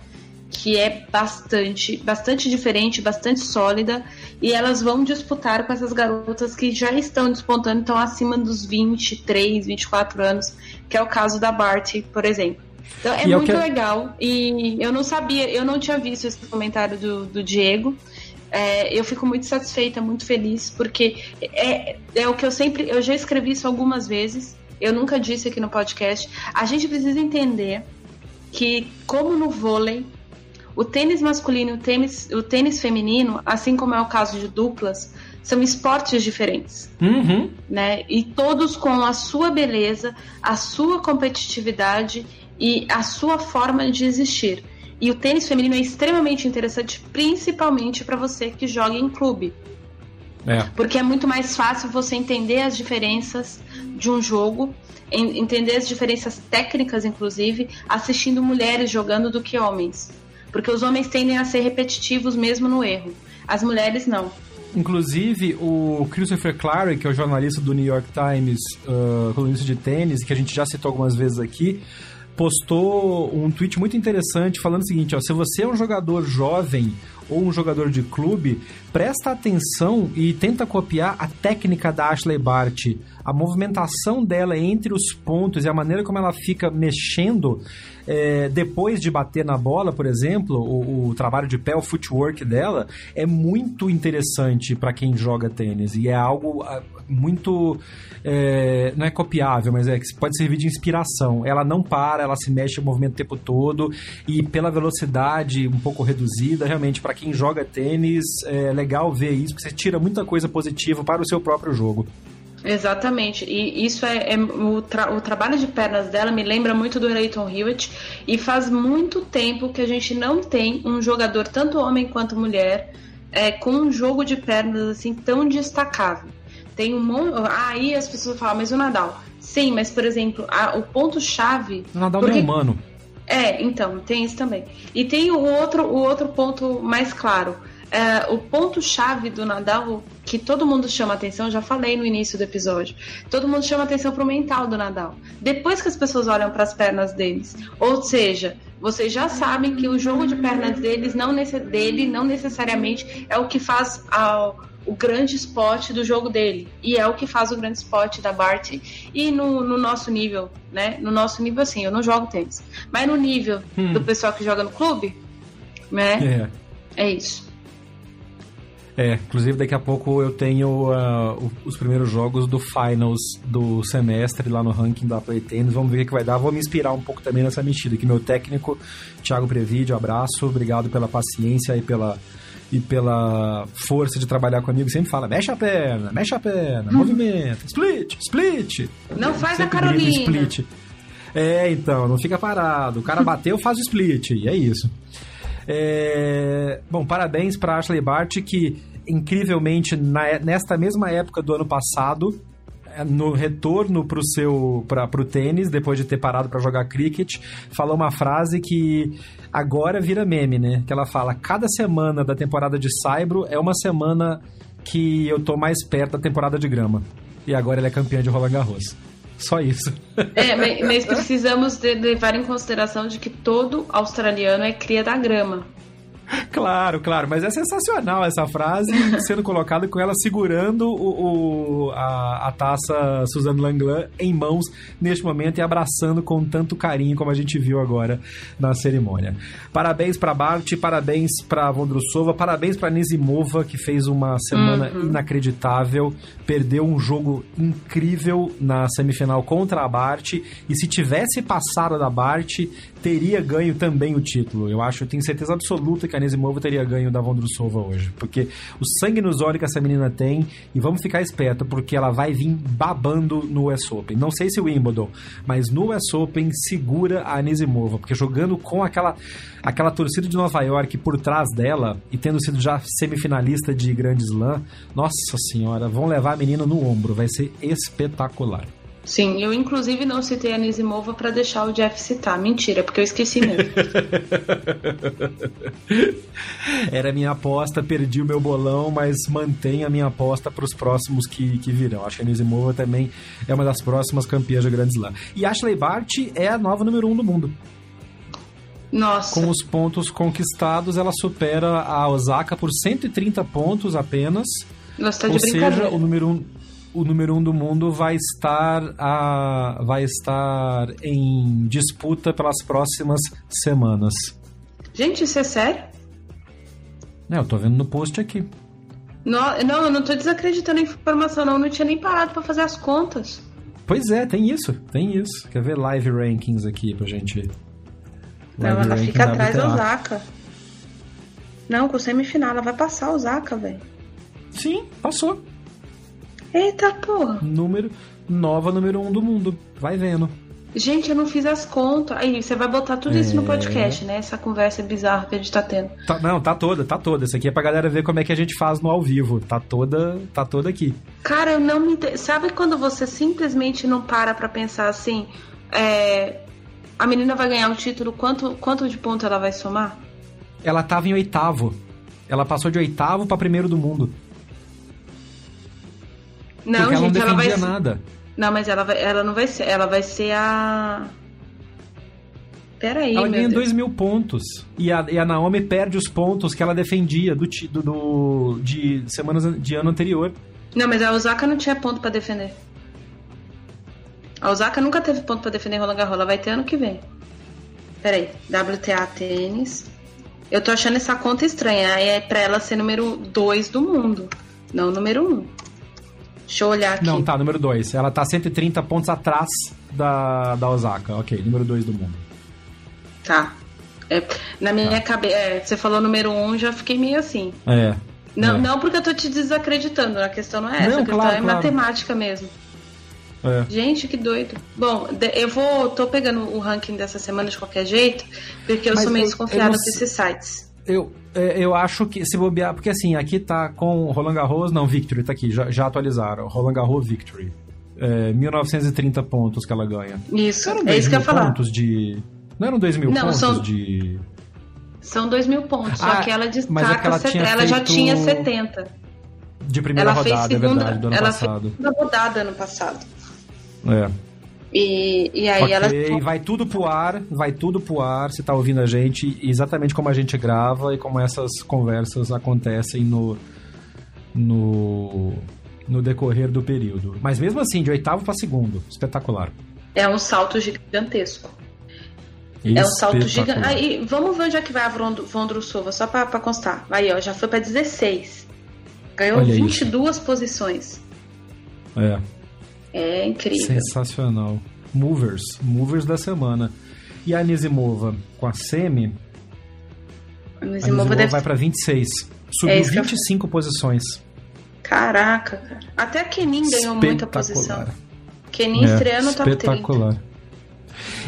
que é bastante, bastante diferente, bastante sólida, e elas vão disputar com essas garotas que já estão despontando, estão acima dos 23, 24 anos, que é o caso da Bart, por exemplo. Então é e muito é legal, e eu não sabia, eu não tinha visto esse comentário do, do Diego, é, eu fico muito satisfeita, muito feliz, porque é, é o que eu sempre. Eu já escrevi isso algumas vezes, eu nunca disse aqui no podcast. A gente precisa entender que, como no vôlei, o tênis masculino e o tênis, o tênis feminino, assim como é o caso de duplas, são esportes diferentes.
Uhum.
Né? E todos com a sua beleza, a sua competitividade e a sua forma de existir. E o tênis feminino é extremamente interessante, principalmente para você que joga em clube.
É.
Porque é muito mais fácil você entender as diferenças de um jogo, entender as diferenças técnicas, inclusive, assistindo mulheres jogando do que homens. Porque os homens tendem a ser repetitivos mesmo no erro. As mulheres não.
Inclusive, o Christopher Clary, que é o jornalista do New York Times, uh, colunista de tênis, que a gente já citou algumas vezes aqui, postou um tweet muito interessante falando o seguinte: ó, se você é um jogador jovem ou um jogador de clube, presta atenção e tenta copiar a técnica da Ashley Bart, a movimentação dela entre os pontos e a maneira como ela fica mexendo é, depois de bater na bola, por exemplo, o, o, trabalho de pé, o footwork dela é muito interessante para quem joga tênis e é algo ah, muito é, não é copiável, mas é que pode servir de inspiração. Ela não para, ela se mexe, movimento o tempo todo e pela velocidade um pouco reduzida, realmente para quem joga tênis é legal ver isso, porque você tira muita coisa positiva para o seu próprio jogo.
Exatamente, e isso é, é o, tra o, trabalho de pernas dela me lembra muito do Leighton Hewitt e faz muito tempo que a gente não tem um jogador, tanto homem quanto mulher, é, com um jogo de pernas assim tão destacável. Tem um monte. Aí as pessoas falam, mas o Nadal. Sim, mas por exemplo, a, o ponto-chave.
O Nadal porque... não é humano.
É, então, tem isso também. E tem o outro, o outro ponto mais claro. É, o ponto-chave do Nadal, que todo mundo chama atenção, já falei no início do episódio, todo mundo chama atenção pro mental do Nadal. Depois que as pessoas olham para as pernas deles, ou seja, vocês já sabem que o jogo de pernas deles não, dele não necessariamente é o que faz ao o grande spot do jogo dele. E é o que faz o grande spot da Bart. E no, no nosso nível, né? No nosso nível, assim, eu não jogo tênis. Mas no nível hum. do pessoal que joga no clube, né? É, é isso.
É, inclusive daqui a pouco eu tenho uh, os primeiros jogos do Finals do semestre lá no ranking da Play Tennis. Vamos ver o que vai dar. Vou me inspirar um pouco também nessa mexida. Que meu técnico, Thiago Previde, abraço. Obrigado pela paciência e pela e pela força de trabalhar comigo, sempre fala: mexe a perna, mexe a perna, hum. movimento, split, split.
Não faz a Carolina. Split.
É, então, não fica parado. O cara bateu, faz o split, e é isso. É... Bom, parabéns para Ashley Bart, que incrivelmente na, nesta mesma época do ano passado no retorno pro seu para pro tênis depois de ter parado para jogar cricket falou uma frase que agora vira meme né que ela fala cada semana da temporada de Saibro é uma semana que eu tô mais perto da temporada de grama e agora ele é campeã de Roland Garros só isso.
É, mas precisamos levar em consideração de que todo australiano é cria da grama.
Claro, claro, mas é sensacional essa frase sendo colocada com ela segurando o, o a, a, taça Suzanne Langlan em mãos neste momento e abraçando com tanto carinho como a gente viu agora na cerimônia. Parabéns para Bart, parabéns para Vondrusova, parabéns para Nizimova que fez uma semana uhum. inacreditável, perdeu um jogo incrível na semifinal contra a Bart e se tivesse passado da Bart teria ganho também o título. Eu acho, eu tenho certeza absoluta que a Anisimova teria ganho da Vondrusova hoje. Porque o sangue nos olhos que essa menina tem, e vamos ficar esperto, porque ela vai vir babando no US Open. Não sei se o Wimbledon, mas no US Open segura a Anisimova, porque jogando com aquela, aquela torcida de Nova York por trás dela, e tendo sido já semifinalista de Grand Slam, nossa senhora, vão levar a menina no ombro, vai ser espetacular.
Sim, eu inclusive não citei a Nisimova para deixar o Jeff citar. Mentira, porque eu esqueci mesmo.
Era minha aposta, perdi o meu bolão, mas mantenho a minha aposta para os próximos que, que virão. Acho que a Nisimova também é uma das próximas campeãs de Grand Slam. E Ashley Bart é a nova número um do mundo.
Nossa.
Com os pontos conquistados, ela supera a Osaka por 130 pontos apenas.
Nossa, tá de
Ou seja, o número um o número um do mundo vai estar, a, vai estar em disputa pelas próximas semanas.
Gente, isso é sério?
É, eu tô vendo no post aqui.
Não, não eu não tô desacreditando a informação, não. Eu não tinha nem parado para fazer as contas.
Pois é, tem isso, tem isso. Quer ver live rankings aqui pra gente. Live
não, ela fica atrás da Osaka. Não, com semifinal, ela vai passar a Osaka, velho.
Sim, passou.
Eita porra.
Número, nova número um do mundo. Vai vendo.
Gente, eu não fiz as contas. Aí, você vai botar tudo é... isso no é. podcast, né? Essa conversa bizarra que a gente tá tendo.
Tá, não, tá toda, tá toda. Isso aqui é pra galera ver como é que a gente faz no ao vivo. Tá toda, tá toda aqui.
Cara, eu não me. Sabe quando você simplesmente não para pra pensar assim? É... A menina vai ganhar o título, quanto, quanto de ponto ela vai somar?
Ela tava em oitavo. Ela passou de oitavo para primeiro do mundo.
Não,
Porque
gente,
ela não
defendia
ela vai... nada.
Não, mas ela, vai, ela não vai ser. Ela vai ser a. Peraí,
ela ganha
Deus.
2 mil pontos. E a, e a Naomi perde os pontos que ela defendia do, do, do- de semanas an- de ano anterior.
Não, mas a Osaka não tinha ponto pra defender. A Osaka nunca teve ponto pra defender Roland Garros. Ela vai ter ano que vem. Peraí. WTA tênis. Eu tô achando essa conta estranha. É pra ela ser número 2 do mundo. Não número 1. Um. Deixa eu olhar aqui.
Não, tá, número 2. Ela tá 130 pontos atrás da, da Osaka. Ok, número 2 do mundo.
Tá. É, na minha
Tá.
cabeça, você falou número 1, um, já fiquei meio assim.
É.
Não,
é.
não porque eu tô te desacreditando, a questão não é essa,
Não,
a questão
claro,
é
claro.
matemática mesmo.
É.
Gente, que doido. Bom, eu vou. tô pegando o ranking dessa semana de qualquer jeito, porque eu
Mas
sou meio
eu-
desconfiada
eu não
desses sites.
Eu, é, eu acho que se bobear, porque assim, aqui tá com Roland Garros, não, Victory, tá aqui, já, já atualizaram. Roland Garros Victory. É, 1930 pontos que ela ganha.
Isso,
Eram
é
2
isso que eu ia falar.
pontos de. Não eram 2 mil
Não,
pontos
são-
de.
São dois mil pontos,
Ah,
só que ela
mas é
destaca.
que ela
set-
tinha
ela já tinha 70.
De primeira
ela fez
rodada, é
segunda.
verdade, do ano
ela
passado.
fez segunda rodada ano passado.
É.
E, e aí
ok,
ela.
vai tudo pro ar, vai tudo pro ar, se tá ouvindo a gente, exatamente como a gente grava e como essas conversas acontecem no, no, no decorrer do período. Mas mesmo assim, de oitavo para segundo, espetacular.
É um salto gigantesco. É um salto gigante. Aí, vamos ver onde é que vai a Vondrousova, só pra, pra constar. Aí, ó, já foi pra 16. Ganhou
Olha
22 posições.
É,
É incrível.
sensacional. Movers, movers da semana. E a Anisimova com a semi,
A Anisimova deve...
vai para 26. Subiu
É isso que eu-
25 posições.
Caraca, cara. Até a Kenin ganhou muita posição. Kenin
É,
estreando top 30.
espetacular.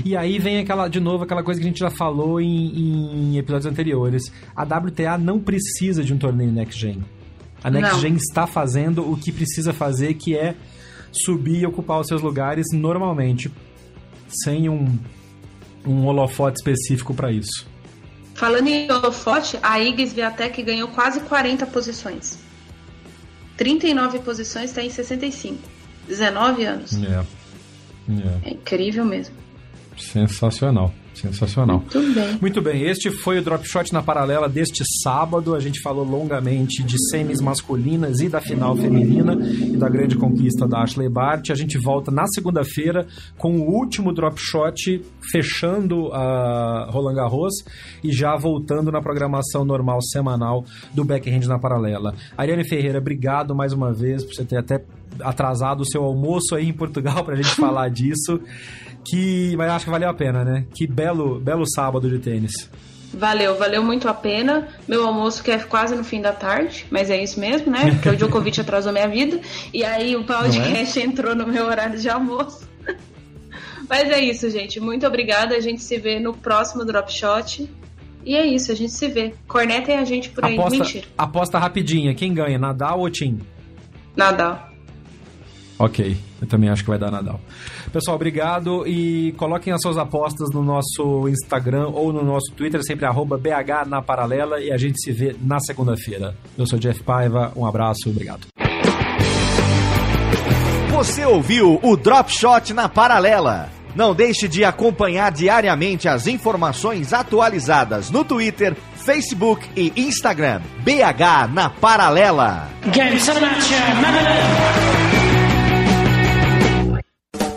E aí vem aquela, de novo, aquela coisa que a gente já falou em, em episódios anteriores. A WTA não precisa de um torneio Next Gen. A Next
Não.
Gen está fazendo o que precisa fazer, que é subir e ocupar os seus lugares normalmente, sem um, um holofote específico para isso.
Falando em holofote, a Iggs Viatec ganhou quase 40 posições. 39 posições, está em 65. 19 anos.
É. É.
É incrível mesmo.
Sensacional. Sensacional.
Tudo bem.
Muito bem, este foi o Drop Shot na paralela deste sábado. A gente falou longamente de semis masculinas e da final feminina e da grande conquista da Ashley Bart. A gente volta na segunda-feira com o último Drop Shot fechando a Roland Garros e já voltando na programação normal semanal do Backhand na paralela. Ariane Ferreira, obrigado mais uma vez por você ter até atrasado o seu almoço aí em Portugal pra gente falar disso. Que, mas acho que valeu a pena, né? Que belo, belo sábado de tênis.
Valeu, valeu muito a pena. Meu almoço que é quase no fim da tarde, mas é isso mesmo, né? Porque o Djokovic atrasou minha vida. E aí o podcast entrou no meu horário de almoço. Mas é isso, gente. Muito obrigada. A gente se vê no próximo Drop Shot. E é isso, a gente se vê. Cornetem a gente por aí.
Aposta,
Mentira.
aposta rapidinha. Quem ganha, Nadal ou Tim?
Nadal.
Ok, eu também acho que vai dar Nadal. Pessoal, obrigado e coloquem as suas apostas no nosso Instagram ou no nosso Twitter, sempre arroba BH na paralela e a gente se vê na segunda-feira. Eu sou Jeff Paiva, um abraço, obrigado.
Você ouviu o Drop Shot na Paralela. Não deixe de acompanhar diariamente as informações atualizadas no Twitter, Facebook e Instagram. BH na Paralela.